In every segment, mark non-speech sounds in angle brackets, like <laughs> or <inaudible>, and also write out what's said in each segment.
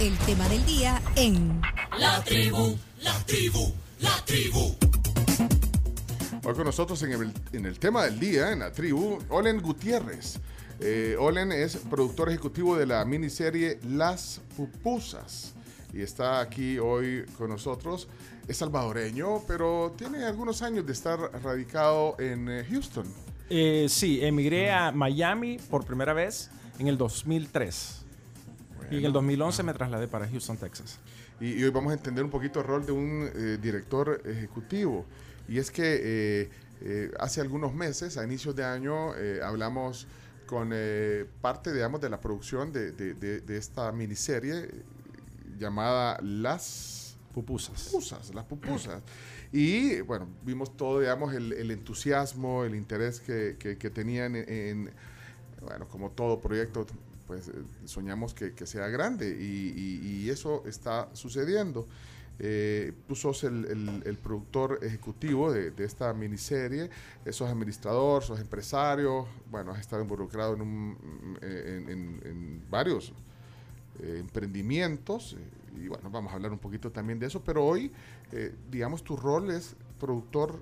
el tema del día en La tribu, la tribu, la tribu. Hoy con nosotros en el, en el tema del día, en la tribu, Olen Gutiérrez. Eh, Olen es productor ejecutivo de la miniserie Las Pupusas y está aquí hoy con nosotros. Es salvadoreño, pero tiene algunos años de estar radicado en eh, Houston. Eh, sí, emigré a Miami por primera vez en el 2003. Y en el 2011 me trasladé para Houston, Texas. Y, y hoy vamos a entender un poquito el rol de un eh, director ejecutivo. Y es que eh, eh, hace algunos meses, a inicios de año, eh, hablamos con eh, parte, digamos, de la producción de, de- de- de esta miniserie eh, llamada Las Pupusas. pupusas, las pupusas. Y bueno, vimos todo, digamos, el, el entusiasmo, el interés que, que- que tenían en, en, bueno, como todo proyecto, pues eh, soñamos que, que sea grande y, y- eso está sucediendo. Eh, tú sos el, el- productor ejecutivo de, de esta miniserie, eh, sos administrador, sos empresario, bueno, has estado involucrado en, un, eh, en- varios emprendimientos y bueno, vamos a hablar un poquito también de eso, pero hoy, digamos, tu rol es productor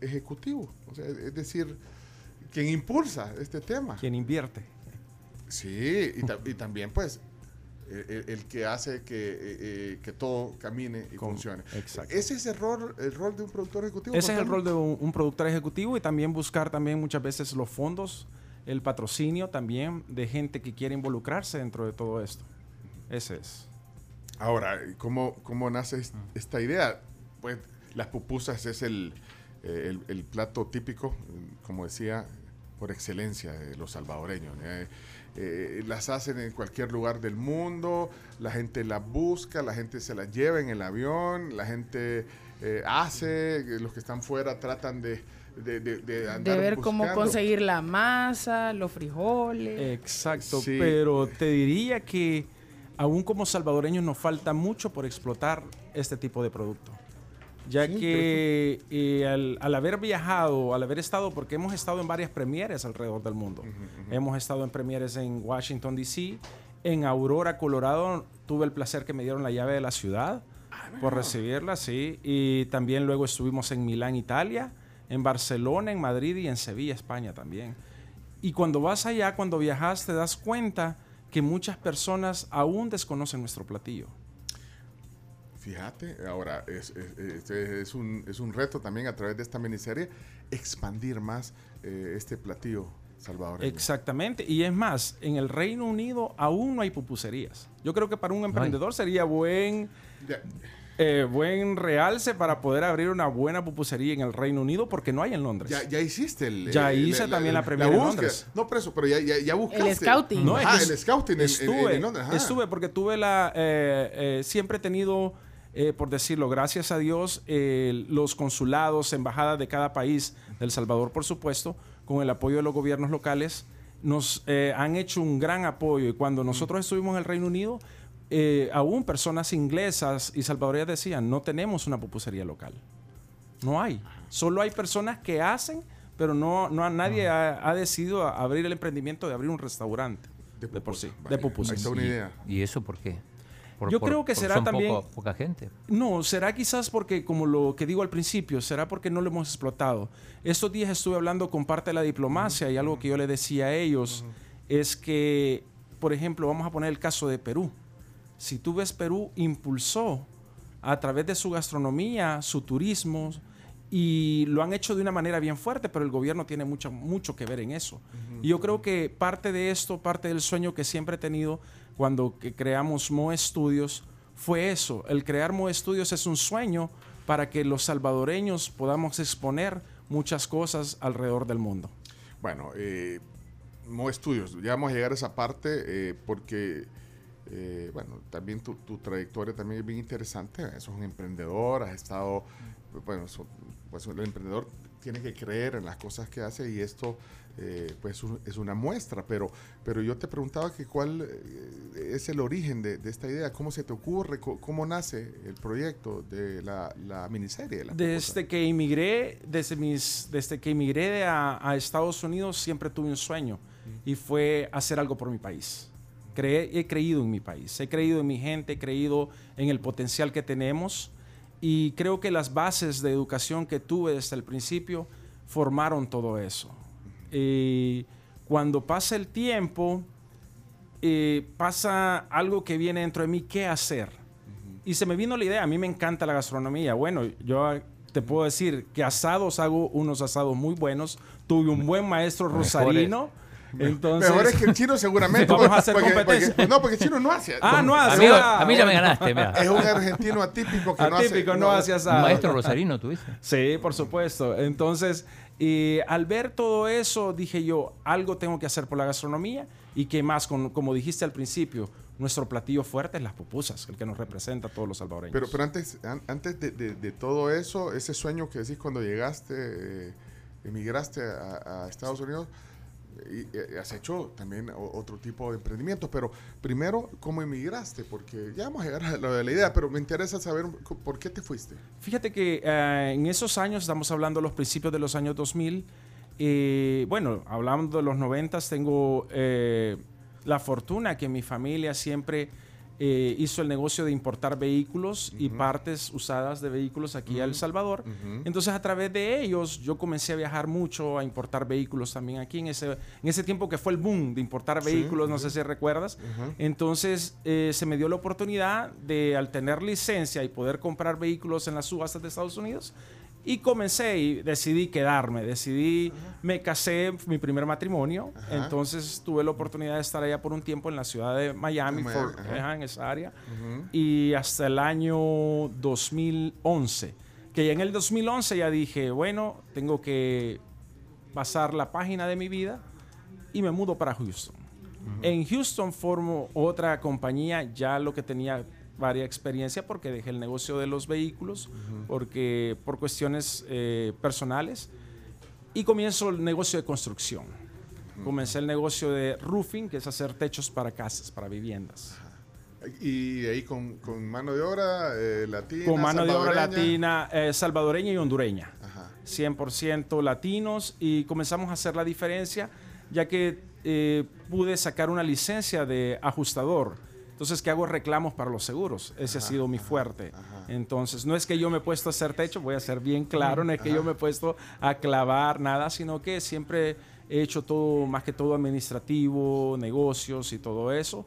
ejecutivo, o sea, es decir, quien impulsa este tema. Quien invierte. Sí, y, ta- y también pues el, el- el que hace que, eh, eh, que todo camine y Con- funcione. exacto. Ese es el rol, el rol de un productor ejecutivo. Ese es el rol de un, un productor ejecutivo y también buscar también muchas veces los fondos, el patrocinio también de gente que quiere involucrarse dentro de todo esto. Ese es. Ahora, ¿cómo, cómo nace es- esta idea? Pues las pupusas es el, el, el plato típico, como decía, por excelencia de los salvadoreños. ¿eh? Eh, las hacen en cualquier lugar del mundo, la gente las busca, la gente se las lleva en el avión, la gente eh, hace, eh, los que están fuera tratan de, de, de, de andar De ver cómo conseguir la masa, los frijoles. Exacto, Sí. pero te diría que aún como salvadoreños nos falta mucho por explotar este tipo de producto. Ya Sí, que eh, al, al haber viajado, al haber estado, porque hemos estado en varias premieres alrededor del mundo. Hemos estado en premieres en Washington, D.C., en Aurora, Colorado. Tuve el placer que me dieron la llave de la ciudad por recibirla, sí. Y también luego estuvimos en Milán, Italia, en Barcelona, en Madrid y en Sevilla, España también. Y cuando vas allá, cuando viajas, te das cuenta que muchas personas aún desconocen nuestro platillo. Fíjate, ahora es, es- es- un, es un reto también a través de esta miniserie expandir más eh, este platillo salvadoreño. Exactamente. Y es más, en el Reino Unido aún no hay pupuserías. Yo creo que para un emprendedor sería buen, Ya, eh, buen realce para poder abrir una buena pupusería en el Reino Unido porque no hay en Londres. ya, ya hiciste el... Ya el- hice también la premier en. Londres. No, pero eso, pero ya, ya, ya buscaste. scouting. No, Ajá, es que el scouting en- en, estuve, en Londres, ajá. estuve porque tuve la, eh, eh, siempre he tenido, eh, por decirlo, gracias a Dios, eh, los consulados, embajadas de cada país, del Salvador, por supuesto, con el apoyo de los gobiernos locales, nos eh, han hecho un gran apoyo. Y cuando nosotros estuvimos en el Reino Unido, eh, aún personas inglesas y salvadoreñas decían, no tenemos una pupusería local. No hay. Solo hay personas que hacen, pero no, no nadie ha, ha decidido abrir el emprendimiento de abrir un restaurante. De De, por pupusa, sí. De pupusas. Ahí está una ¿Y- idea. ¿Y eso por qué? Por- Yo por- creo que será son también- poco- poca gente. No, será quizás porque, como lo que digo al principio, será porque no lo hemos explotado. Estos días estuve hablando con parte de la diplomacia y algo que yo le decía a ellos es que, por ejemplo, vamos a poner el caso de Perú. Si tú ves Perú, impulsó a través de su gastronomía, su turismo, y lo han hecho de una manera bien fuerte, pero el gobierno tiene mucho, mucho que ver en eso. Y yo creo que parte de esto, parte del sueño que siempre he tenido cuando creamos Mo Studios, fue eso. El crear Mo Studios es un sueño para que los salvadoreños podamos exponer muchas cosas alrededor del mundo. Bueno, eh, Mo Estudios, ya vamos a llegar a esa parte eh, porque, eh, bueno, también tu, trayectoria también es bien interesante. Sos un emprendedor, has estado, bueno, pues el emprendedor tiene que creer en las cosas que hace y esto, eh, pues es una muestra. Pero, pero yo te preguntaba que cuál eh, es el origen de, de esta idea, cómo se te ocurre, Co- cómo nace el proyecto de la, la miniserie. la Desde que emigré, desde, mis, desde que emigré a, a Estados Unidos, siempre tuve un sueño y fue hacer algo por mi país. Cre- he creído en mi país, he creído en mi gente, he creído en el potencial que tenemos y creo que las bases de educación que tuve desde el principio formaron todo eso. Y cuando pasa el tiempo, eh, pasa algo que viene dentro de mí, ¿qué hacer? Y se me vino la idea, a mí me encanta la gastronomía. Bueno, yo te puedo decir que asados hago unos asados muy buenos. Tuve un buen maestro Mejores. rosarino. Entonces, <laughs> Mejor es que el chino seguramente. Vamos a hacer porque- competencia. porque- no, porque el chino no hace. Ah, no hace. Amigo, ah, a mí ya me ganaste, mira. Es un argentino atípico que Atípico, no no hace. asado. Maestro Rosarino tuviste. Sí, por supuesto. Entonces, y al ver todo eso, dije yo, algo tengo que hacer por la gastronomía y que más, con- como dijiste al principio, nuestro platillo fuerte es las pupusas, el que nos representa a todos los salvadoreños. Pero, pero antes, an- antes de, de- de todo eso, ese sueño que decís cuando llegaste, eh, emigraste a, a Estados Unidos, y, has hecho también otro tipo de emprendimientos. Pero primero, ¿cómo emigraste? Porque ya vamos a llegar a lo de la idea, pero me interesa saber por qué te fuiste. Fíjate que eh, en esos años, estamos hablando de los principios de los años 2000, eh, bueno, hablando de los 90, tengo eh, la fortuna que mi familia siempre eh, hizo el negocio de importar vehículos y partes usadas de vehículos aquí a El Salvador. Entonces, a través de ellos, yo comencé a viajar mucho, a importar vehículos también aquí. En ese, en ese tiempo que fue el boom de importar vehículos, no sé si recuerdas. Entonces, eh, se me dio la oportunidad de, al tener licencia y poder comprar vehículos en las subastas de Estados Unidos, y comencé y decidí quedarme, decidí, me casé, mi primer matrimonio, Ajá. entonces tuve la oportunidad de estar allá por un tiempo en la ciudad de Miami, En Miami, Fort- ajá. ajá, en esa área, y hasta el año 2011, que ya en el 2011 ya dije, bueno, tengo que pasar la página de mi vida y me mudo para Houston. En Houston formo otra compañía, ya lo que tenía varia experiencia porque dejé el negocio de los vehículos, porque por cuestiones eh, personales, y comienzo el negocio de construcción. Comencé el negocio de roofing, que es hacer techos para casas, para viviendas. Y ahí con, con mano de obra eh, latina. Con mano de obra latina, eh, salvadoreña y hondureña. Ajá. 100% latinos y comenzamos a hacer la diferencia ya que eh, pude sacar una licencia de ajustador. Entonces, que hago reclamos para los seguros. Ese ha sido mi fuerte. Entonces, no es que yo me he puesto a hacer techo, voy a ser bien claro, no es que yo me he puesto a clavar nada, sino que siempre he hecho todo, más que todo administrativo, negocios y todo eso.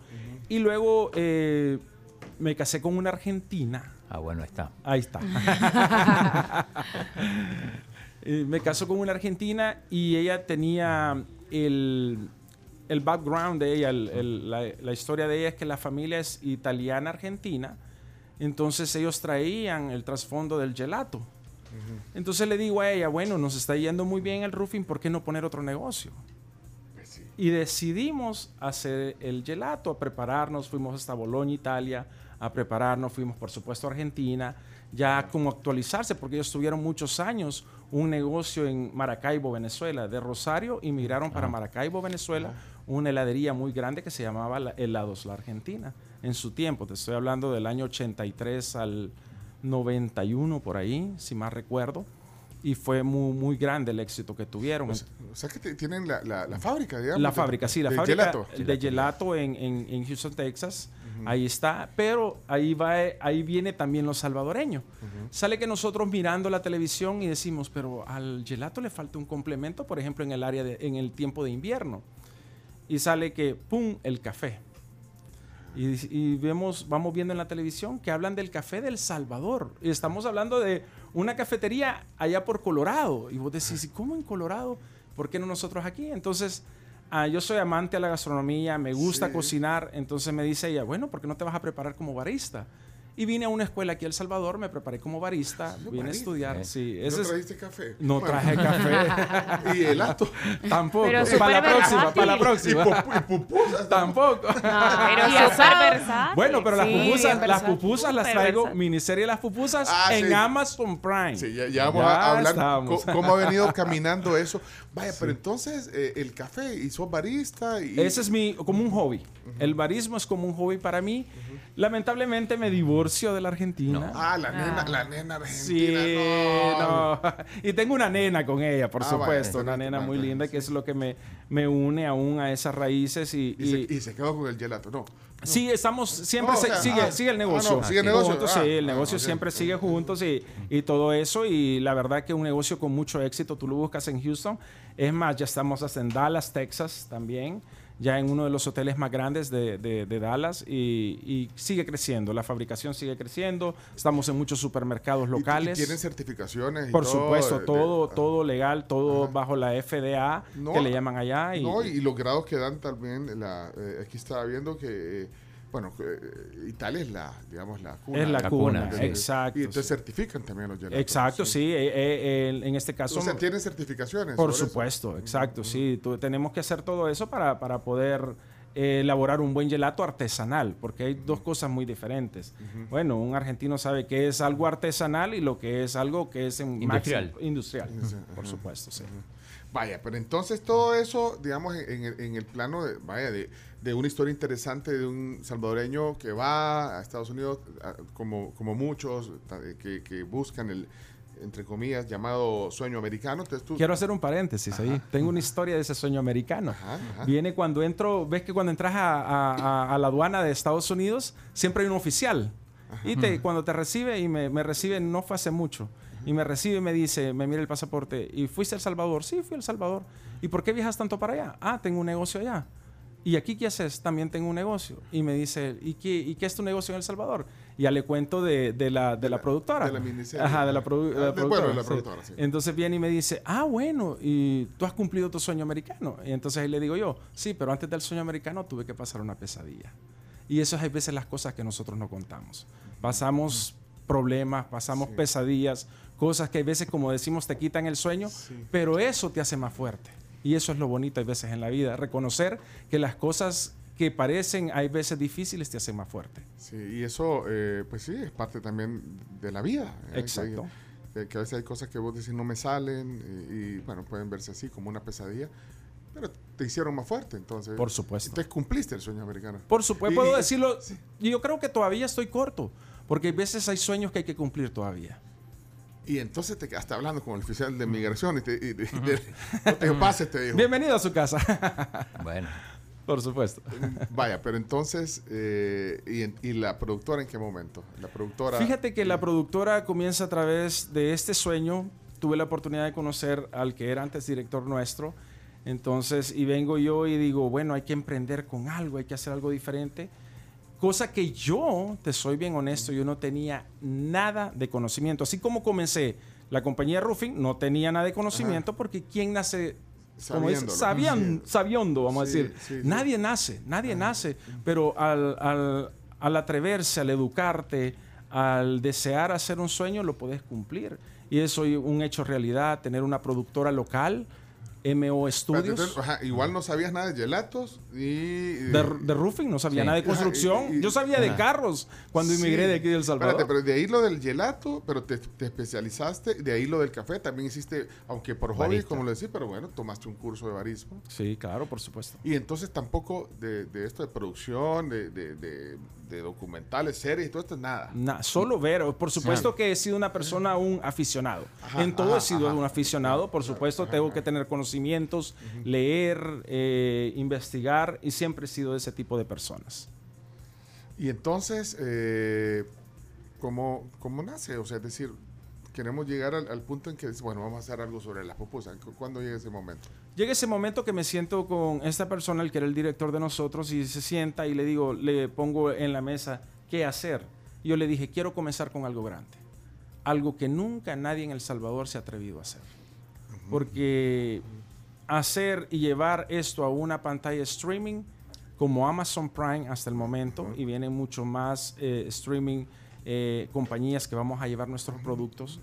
Y luego eh, me casé con una argentina. Ah, bueno, está. Ahí está. <laughs> <laughs> Me casó con una argentina y ella tenía el, el background de ella, el- el- la, la historia de ella es que la familia es italiana-argentina, entonces ellos traían el trasfondo del gelato. Entonces le digo a ella, bueno, nos está yendo muy bien el roofing, ¿por qué no poner otro negocio? Y decidimos hacer el gelato, a prepararnos, fuimos hasta Bolonia, Italia, a prepararnos, fuimos por supuesto a Argentina, ya como actualizarse, porque ellos tuvieron muchos años un negocio en Maracaibo, Venezuela, de Rosario, y migraron para Maracaibo, Venezuela, una heladería muy grande que se llamaba la- Helados La Argentina, en su tiempo, te estoy hablando del año 83 al 91 por ahí, si más recuerdo, y fue muy, muy grande el éxito que tuvieron. O sea, o sea que te- tienen la, la, la fábrica, digamos. La de- fábrica, sí, la de fábrica gelato. de gelato en, en- en Houston, Texas. Ahí está, pero ahí va, ahí viene también lo salvadoreño. Sale que nosotros mirando la televisión y decimos, pero al gelato le falta un complemento, por ejemplo, en el área de, en el tiempo de invierno. Y sale que, pum, el café. Y, y vemos, vamos viendo en la televisión que hablan del café del Salvador. Y estamos hablando de una cafetería allá por Colorado. Y vos decís, ¿y cómo en Colorado? ¿Por qué no nosotros aquí? Entonces, ah, yo soy amante a la gastronomía, me gusta Sí. cocinar. Entonces me dice ella, bueno, ¿por qué no te vas a preparar como barista? Y vine a una escuela aquí en El Salvador, me preparé como barista, vine a barista. estudiar. Eh. Sí, ¿No ese es- trajiste café? no Bueno, traje café. <laughs> Y helado. Tampoco. Pero para la próxima, para la y, próxima. y pupusas. <laughs> Tampoco. Pero Y súper. Bueno, pero las Sí, pupusas, las pupusas las traigo, versátil. miniserie Las Pupusas Ah, en sí. Amazon Prime. Sí, ya, ya vamos Ya a hablar estamos. cómo ha venido <laughs> caminando eso. Vaya, pero entonces eh, el café y sos barista y... Ese es mi, como un hobby. El barismo es como un hobby para mí. Lamentablemente me divorcio de la Argentina. Ah, la Ah. nena, la nena Sí, argentina. no. no. <laughs> Y tengo una nena con ella, por Ah, supuesto. vaya, una nena muy linda que es lo que me, me une aún a esas raíces. Y, Y, se, y- se quedó con el gelato, no. sí, estamos, siempre No, o se- sea, sigue, ah, sigue el ah, negocio. no, sigue el negocio. Juntos, Ah, sí, el negocio siempre sigue juntos y, y todo eso. Y la verdad que un negocio con mucho éxito, tú lo buscas en Houston. Es más, ya estamos hasta en Dallas, Texas también. Ya en uno de los hoteles más grandes de, de- de Dallas y, y sigue creciendo. La fabricación sigue creciendo. Estamos en muchos supermercados Y- Y, locales. tienen certificaciones. y Por todo, supuesto, de- todo, ah. todo legal, todo Ajá. bajo la FDA, No, que le llaman allá. Y, No, y los grados que dan también, la, eh, aquí estaba viendo que, eh, bueno, que, eh, Italia es la, digamos, la cuna. es la, La cuna, cuna, sí. exacto. Y entonces sí. certifican también los gelatos. Exacto, sí. eh, eh, en este caso, O sea, tienen certificaciones. por eso? supuesto, exacto, sí. Tenemos que hacer todo eso para, para poder eh, elaborar un buen gelato artesanal, porque hay dos cosas muy diferentes. Bueno, un argentino sabe que es algo artesanal y lo que es algo que es en Industrial. máximo- industrial, por supuesto, sí. Vaya, pero entonces todo eso, digamos, en, en el plano de, vaya, de, de una historia interesante de un salvadoreño que va a Estados Unidos, como, como muchos, ta- que, que buscan el, entre comillas, llamado sueño americano. Entonces tú, Quiero hacer un paréntesis ahí. Tengo una historia de ese sueño americano. Ajá, ajá. Viene cuando entro, ves que cuando entras a, a- a- a la aduana de Estados Unidos, siempre hay un oficial. Y te, cuando te recibe, y me, me recibe, no fue hace mucho, y me recibe y me dice, me mira el pasaporte, ¿y fuiste a El Salvador? Sí, fui a El Salvador. ¿Y por qué viajas tanto para allá? Ah, tengo un negocio allá. ¿Y aquí qué haces? También tengo un negocio. Y me dice, ¿y qué, y qué es tu negocio en El Salvador? Y ya le cuento de, de la, de la productora. de la miniserie. Ajá, de la, produ- de la Ah, de- bueno, productora. de la sí. productora, sí. Entonces viene y me dice, ah, bueno, y tú has cumplido tu sueño americano. Y entonces ahí le digo yo, sí, pero antes del sueño americano tuve que pasar una pesadilla. Y eso es a veces las cosas que nosotros no contamos. Pasamos problemas, pasamos Sí. pesadillas, cosas que a veces, como decimos, te quitan el sueño, Sí. pero eso te hace más fuerte. Y eso es lo bonito a veces en la vida, reconocer que las cosas que parecen hay veces difíciles te hacen más fuerte. Sí, y eso, eh, pues sí, es parte también de la vida. ¿eh? Exacto. Que, que a veces hay cosas que vos decís no me salen y, y, bueno, pueden verse así como una pesadilla, pero te hicieron más fuerte, entonces. Por supuesto. Entonces cumpliste el sueño americano. Por supuesto, Y- puedo y- decirlo. Y yo creo que todavía estoy corto, porque a veces hay sueños que hay que cumplir todavía. Y entonces te quedaste hablando con el oficial de migración y te, y- y te- <laughs> no te pases, te dijo. Bienvenido a su casa. <laughs> Bueno, Por supuesto. Vaya, pero entonces, eh, ¿y la productora en qué momento? La productora... Fíjate que la productora comienza a través de este sueño. Tuve la oportunidad de conocer al que era antes director nuestro. Entonces, y vengo yo y digo, bueno, hay que emprender con algo, hay que hacer algo diferente. Cosa que yo, te soy bien honesto, yo no tenía nada de conocimiento. Así como comencé la compañía Roofing, no tenía nada de conocimiento porque ¿quién nace? Sabiéndolo. sabian- sabiondo, vamos Sí, a decir. sí, sí. Nadie nace, nadie nace, pero al, al- al atreverse, al educarte, al desear hacer un sueño, lo puedes cumplir. Y eso es un hecho realidad, tener una productora local, MO Studios. ajá, igual no sabías nada de gelatos y... De, de roofing, no sabía Sí. nada de Ajá, construcción. y- y- Yo sabía de carros cuando emigré Sí. de aquí de El Salvador. Espérate, pero de ahí lo del gelato, pero te, te especializaste, de ahí lo del café, también hiciste, aunque por hobby, Barista. como lo decís, pero bueno, tomaste un curso de barismo. Sí, claro, por supuesto. Y entonces tampoco de, de esto de producción, de, de- de- de documentales, series, todo esto, nada. Na- solo ver, por supuesto que he sido una persona, un aficionado. Ajá, en todo ajá, he sido ajá. un aficionado, por supuesto, tengo que tener conocimientos, leer, eh, investigar y siempre he sido ese tipo de personas. Y entonces, eh, ¿cómo, ¿cómo nace? O sea, es decir, queremos llegar al, al punto en que, bueno, vamos a hacer algo sobre las pupusas. ¿Cu- ¿Cuándo llega ese momento? Llega ese momento que me siento con esta persona, el que era el director de nosotros, y se sienta y le digo, le pongo en la mesa, ¿qué hacer? Y yo le dije, quiero comenzar con algo grande. Algo que nunca nadie en El Salvador se ha atrevido a hacer. Porque hacer y llevar esto a una pantalla streaming como Amazon Prime hasta el momento, y vienen mucho más eh, streaming eh, compañías que vamos a llevar nuestros productos.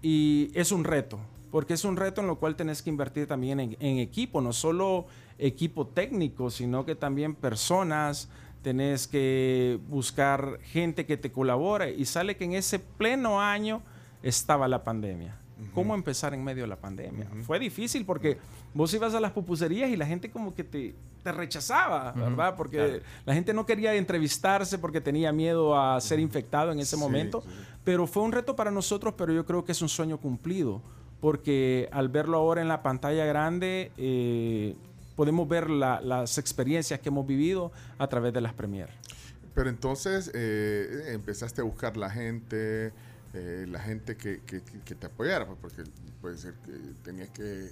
Y es un reto, porque es un reto en lo cual tenés que invertir también en, en equipo, no solo equipo técnico, sino que también personas, tenés que buscar gente que te colabore. Y sale que en ese pleno año estaba la pandemia. Cómo empezar en medio de la pandemia. Fue difícil porque vos ibas a las pupuserías y la gente como que te, te rechazaba, ¿verdad? Porque claro. la gente no quería entrevistarse porque tenía miedo a ser infectado en ese Sí, momento. sí. Pero fue un reto para nosotros, pero yo creo que es un sueño cumplido, porque al verlo ahora en la pantalla grande, eh, podemos ver la- las experiencias que hemos vivido a través de las premieres. Pero entonces eh, empezaste a buscar la gente, eh, la gente que, que- te apoyara, pues, porque puede ser que tenías que,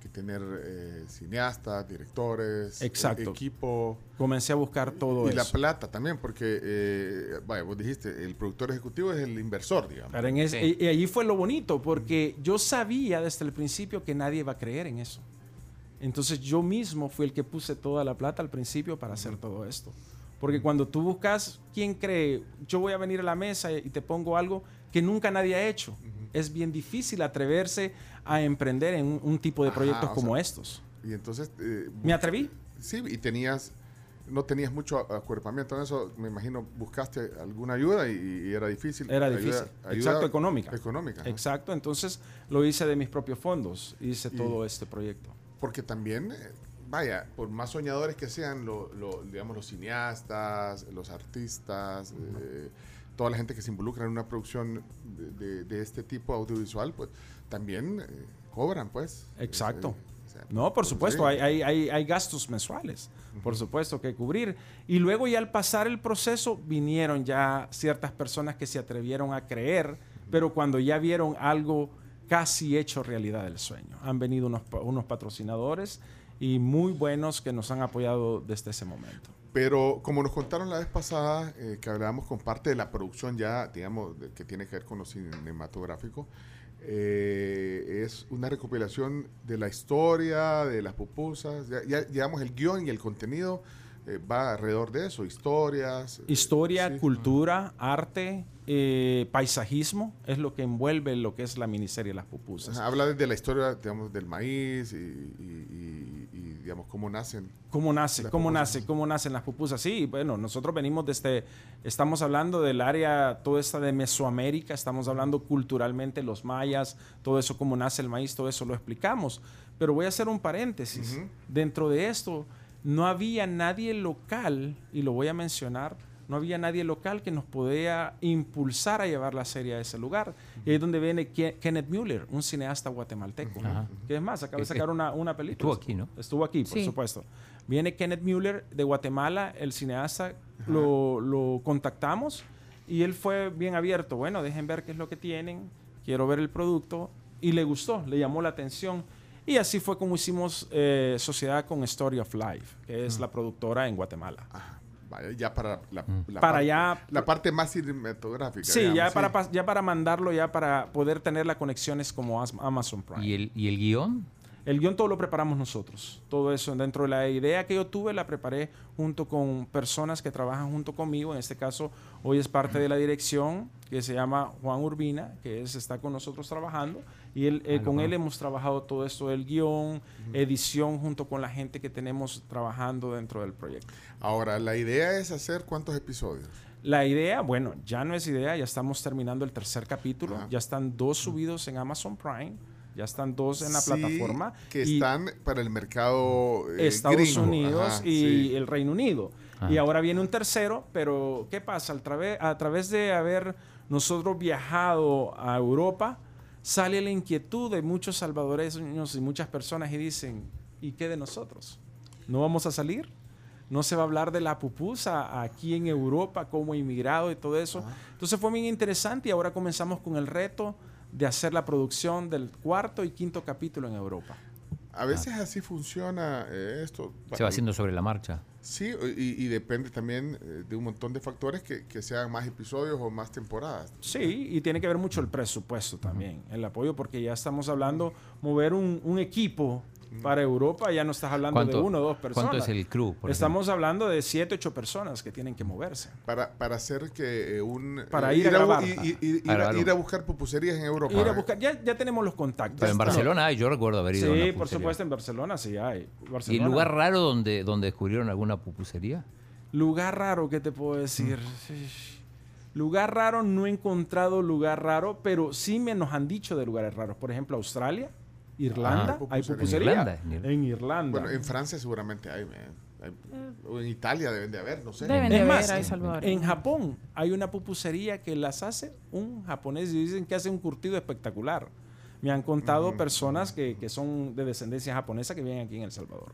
que tener eh, cineastas, directores, e- Exacto. equipo Comencé a buscar todo y la eso. plata también, porque, eh, vaya, vos dijiste, el productor ejecutivo es el inversor, digamos. Pero en ese- Sí. y, y allí fue lo bonito, porque yo sabía desde el principio que nadie iba a creer en eso. Entonces yo mismo fui el que puse toda la plata al principio para hacer todo esto. Porque cuando tú buscas quién cree, yo voy a venir a la mesa y te pongo algo que nunca nadie ha hecho. Es bien difícil atreverse a emprender en un, un tipo de Ajá, proyectos como sea, estos. Y entonces... eh, Me atreví. Sí, y tenías, no tenías mucho acuerpamiento en eso, me imagino, buscaste alguna ayuda y, y era difícil. Era difícil. ayuda Exacto, económica. Económica. Exacto, entonces lo hice de mis propios fondos, hice Y- todo este proyecto. Porque también, eh, vaya, por más soñadores que sean, lo, lo- digamos, los cineastas, los artistas, eh, toda la gente que se involucra en una producción de, de- de este tipo audiovisual, pues también eh, cobran, pues. Exacto. Eh, o sea, No, por pues, supuesto, sí. hay, hay, hay, hay gastos mensuales, por supuesto, que cubrir. Y luego ya al pasar el proceso vinieron ya ciertas personas que se atrevieron a creer, pero cuando ya vieron algo casi hecho realidad del sueño. Han venido unos, unos patrocinadores y muy buenos que nos han apoyado desde ese momento. Pero como nos contaron la vez pasada, eh, que hablábamos con parte de la producción ya, digamos, de- que tiene que ver con lo cinematográfico, eh, es una recopilación de la historia, de las pupusas, ya, ya, digamos, el guion y el contenido eh, va alrededor de eso, historias. eh, Historia, sí. cultura, arte, eh, paisajismo es lo que envuelve lo que es la miniserie Las Pupusas. Ajá, habla de la historia, digamos, del maíz y- y, digamos, cómo nacen. ¿Cómo nace? ¿Cómo pupusas. nace? ¿Cómo nacen las pupusas? Sí, bueno, nosotros venimos desde, estamos hablando del área, toda esta de Mesoamérica, estamos hablando culturalmente, los mayas, todo eso, cómo nace el maíz, todo eso lo explicamos. Pero voy a hacer un paréntesis. Dentro de esto, no había nadie local, y lo voy a mencionar, no había nadie local que nos podía impulsar a llevar la serie a ese lugar. Y ahí es donde viene Ke- Kenneth Mueller, un cineasta guatemalteco. Ajá. Que es más, acaba de Es- sacar una, una película. estuvo aquí, ¿no? Estuvo aquí, por Sí. supuesto. Viene Kenneth Mueller de Guatemala, el cineasta, lo, lo contactamos y él fue bien abierto. Bueno, dejen ver qué es lo que tienen, quiero ver el producto. Y le gustó, le llamó la atención. Y así fue como hicimos eh, sociedad con Story of Life, que es la productora en Guatemala. Ajá, ya para la, la Para parte, ya- la parte más cinematográfica. Sí, digamos, ya, sí. Para, ya para mandarlo, ya para poder tener las conexiones como Amazon Prime. ¿Y el, ¿Y el guion? El guion todo lo preparamos nosotros. Todo eso dentro de la idea que yo tuve la preparé junto con personas que trabajan junto conmigo. En este caso, hoy es parte de la dirección que se llama Juan Urbina, que es, está con nosotros trabajando. Y él, eh, con él hemos trabajado todo esto del guion, edición, junto con la gente que tenemos trabajando dentro del proyecto. Ahora, la idea es hacer cuántos episodios. La idea, bueno, ya no es idea, ya estamos terminando el tercer capítulo, Ajá. ya están dos subidos en Amazon Prime, ya están dos en la Sí, plataforma. Que están para el mercado eh, Estados gringo. Unidos Ajá, y sí. el Reino Unido. Ajá. Y ahora viene un tercero, pero ¿qué pasa? Al trave- a través de haber nosotros viajado a Europa, sale la inquietud de muchos salvadoreños y muchas personas y dicen, ¿y qué de nosotros? ¿No vamos a salir? ¿No se va a hablar de la pupusa aquí en Europa como inmigrado y todo eso? Entonces fue bien interesante y ahora comenzamos con el reto de hacer la producción del cuarto y quinto capítulo en Europa. A veces así funciona eh, esto. Se va haciendo sobre la marcha. Sí, y, y depende también eh, de un montón de factores que, que sean más episodios o más temporadas. Sí, y tiene que ver mucho el presupuesto también, el apoyo, porque ya estamos hablando, mover un, un equipo para Europa, ya no estás hablando de ¿Cuánto, uno o dos personas. ¿Cuánto es el crew? por Estamos hablando de siete, ocho personas que tienen que moverse. Para, para hacer que un... Para ir a grabar. ir, A ir buscar pupuserías en Europa. Ir a buscar, ya, ya tenemos los contactos. Pero en. Barcelona hay, yo recuerdo haber ido a una Sí, por supuesto, en Barcelona sí hay. ¿Y lugar raro donde, donde descubrieron alguna pupusería? Lugar raro, ¿qué te puedo decir? Lugar raro, no he encontrado lugar raro, pero sí me nos han dicho de lugares raros. Por ejemplo, Australia, Irlanda, Ah, hay pupusería. En Irlanda, en Ir- En Irlanda. Bueno, en Francia seguramente hay, man. Hay- O en Italia deben de haber, no sé. Deben de es haber más, ahí, Salvador. en Japón hay una pupusería que las hace un japonés y dicen que hace un curtido espectacular. Me han contado personas que, que son de descendencia japonesa que viven aquí en El Salvador.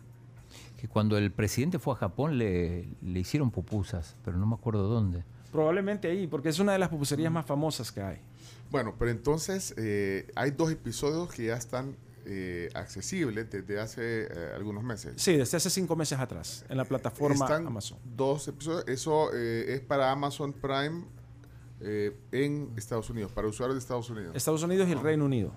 Que cuando el presidente fue a Japón le, le hicieron pupusas, pero no me acuerdo dónde. Probablemente ahí, porque es una de las pupuserías más famosas que hay. Bueno, pero entonces eh, hay dos episodios que ya están eh, accesibles desde hace eh, algunos meses. Sí, desde hace cinco meses atrás, en la plataforma Están Amazon. dos episodios. Eso eh, es para Amazon Prime en Estados Unidos, para usuarios de Estados Unidos. Estados Unidos y el Reino Unido,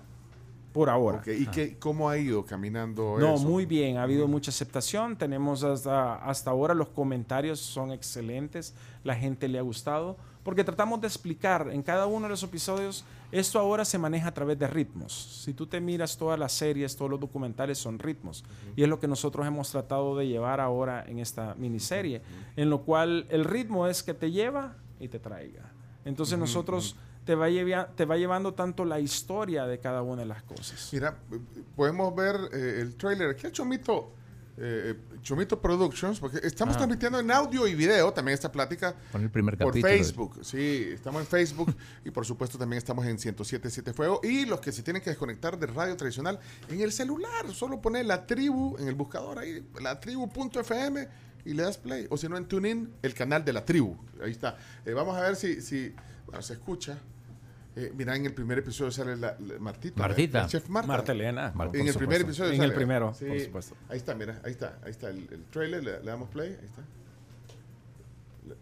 por ahora. ¿Y qué, cómo ha ido caminando No, eso? muy bien, ha habido mucha aceptación. Tenemos hasta, hasta ahora los comentarios son excelentes, la gente le ha gustado, porque tratamos de explicar en cada uno de los episodios, esto ahora se maneja a través de ritmos. Si tú te miras todas las series, todos los documentales son ritmos, y es lo que nosotros hemos tratado de llevar ahora en esta miniserie, en lo cual el ritmo es que te lleva y te traiga. Entonces nosotros te va, llevia- te va llevando tanto la historia de cada una de las cosas. Mira, podemos ver eh, el trailer. Aquí a Chomito, eh, Chomito Productions, porque estamos Ah. transmitiendo en audio y video también esta plática Con el primer por capítulo. Facebook. Sí, estamos en Facebook y por supuesto también estamos en 107.7 Fuego. Y los que se tienen que desconectar de radio tradicional en el celular, solo pone la tribu en el buscador ahí, la tribu.fm y le das play. O si no, en TuneIn, el canal de la tribu. Ahí está. Eh, vamos a ver si, si bueno, se escucha. Eh, mira, en el primer episodio sale la, la Martita. Martita. la chef Marta. Marta Elena. Mar- En por el primer supuesto. episodio. En sale. el primero, Sí. por supuesto. Ahí está, mira, ahí está, ahí está el, el trailer, le, le damos play, ahí está. La-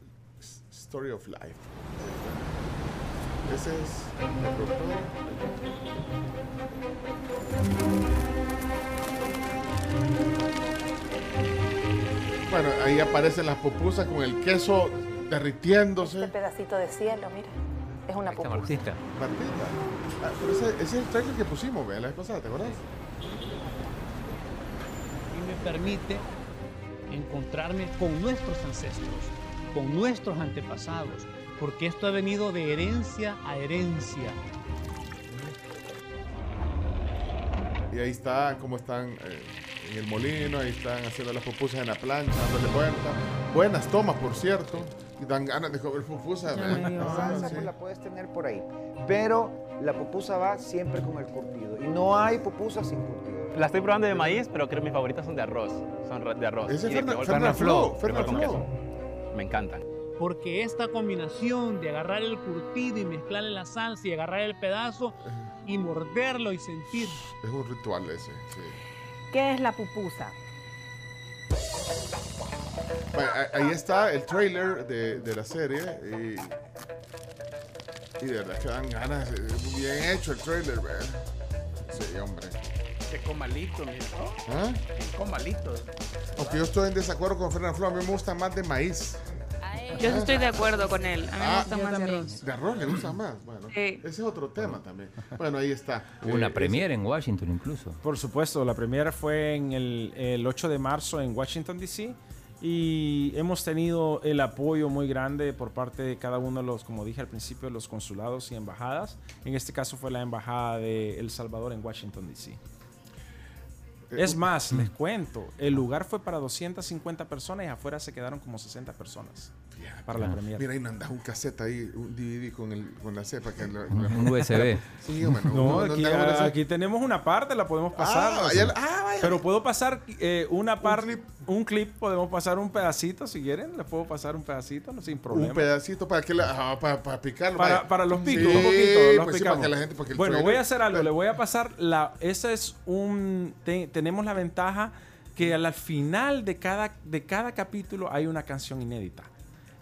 Story of Life. Ahí está. Ese es el productor. Bueno, ahí aparecen las pupusas con el queso derritiéndose. Este pedacito de cielo, mira, es una pupusa. Martita. Martita. Ah, pero ese, ese es el trailer que pusimos, vea, la vez pasada, ¿te acuerdas? y me permite encontrarme con nuestros ancestros, con nuestros antepasados, porque esto ha venido de herencia a herencia. Y ahí está, cómo están eh, en el molino, ahí están haciendo las pupusas en la plancha, dándole vuelta. Buenas tomas, por cierto. Dan ganas de comer me dio Ah, salsa sí. pues la puedes tener por ahí. Pero la pupusa va siempre con el curtido. Y no hay pupusa sin curtido. La estoy probando de maíz, pero creo que mis favoritas son de arroz. Son de arroz. Ese es Flo. queso. Me encantan. Porque esta combinación de agarrar el curtido y mezclarle la salsa y agarrar el pedazo y morderlo y sentir. Es un ritual ese, sí. ¿Qué es la pupusa? Bueno, ahí está el trailer de, de la serie. Y, y de verdad que dan ganas. Muy bien hecho el trailer, ¿verdad? Sí, hombre. Que comalito, mira. ¿Ah? Comalito. Aunque yo estoy en desacuerdo con Fernando Flo, a mí me gusta más de maíz. Yo sí estoy de acuerdo con él. A mí me Ah, gusta yo más de también. arroz. De arroz le gusta más. Bueno, Sí. ese es otro tema también. Bueno, ahí está. Hubo una Eh, premiere en Washington incluso. Por supuesto, la primera fue en el, el 8 de marzo en Washington, D.C. Y hemos tenido el apoyo muy grande por parte de cada uno de los, como dije al principio, los consulados y embajadas. En este caso fue la embajada de El Salvador en Washington, D.C. eh, Es más, les cuento, el lugar fue para 250 personas y afuera se quedaron como 60 personas para la premiere. Mira, ahí mandas un cassette ahí, un DVD con, el, con la cepa. Que lo- Un USB. <laughs> Sí, bueno. No, aquí, tenemos una parte, la podemos pasar. Ah, o sea, vaya- ah, vaya. pero puedo pasar eh, una parte, un clip, podemos pasar un pedacito si quieren, les puedo pasar un pedacito, no, sin problema. un pedacito para que la, ah, para, para picarlo. Para, para los picos, Sí, un poquito, los pues sí, para que la gente, porque el bueno, trailer- voy a hacer algo, le voy a pasar la, esa es un, te- tenemos la ventaja que al final de cada, de cada capítulo hay una canción inédita.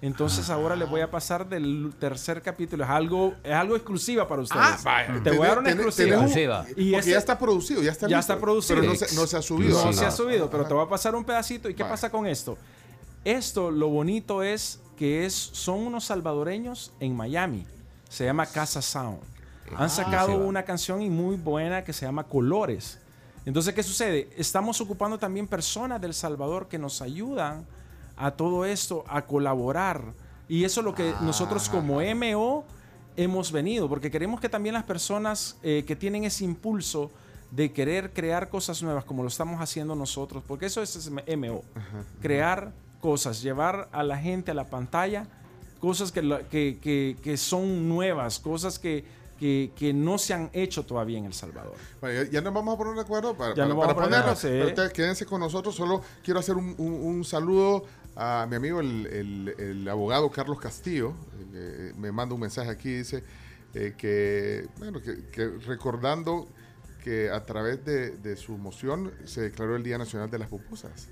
Entonces ahora les voy a pasar del tercer capítulo. Es algo, es algo exclusiva para ustedes. Ah, vaya. Te voy a dar una exclusiva. Exclusiva. Y porque ese- ya está producido, ya está ya listo. está producido. Pero no se, no se ha subido. No se ha subido, pero te voy a pasar un pedacito. ¿Y qué pasa con esto? Esto, lo bonito es que es, son unos salvadoreños en Miami. Se llama Casa Sound. Han sacado Exclusiva. una canción y muy buena que se llama Colores. Entonces, ¿qué sucede? Estamos ocupando también personas del Salvador que nos ayudan a todo esto, a colaborar Y eso es lo que nosotros Ah. como MO hemos venido, porque queremos que también las personas eh, que tienen ese impulso de querer crear cosas nuevas como lo estamos haciendo nosotros, porque eso es MO, crear cosas, llevar a la gente a la pantalla cosas que, que, que- que son nuevas, cosas que, que, que no se han hecho todavía en El Salvador. Bueno, ya, ya nos vamos a poner de acuerdo para, Ya para- nos vamos para a poner, ponerlo. sí. Pero ustedes quédense con nosotros. Solo quiero hacer un, un- un saludo a mi amigo, el, el- el abogado Carlos Castillo. eh, me manda un mensaje aquí, dice eh, que, bueno, que, que recordando que a través de, de su moción se declaró el Día Nacional de las Pupusas.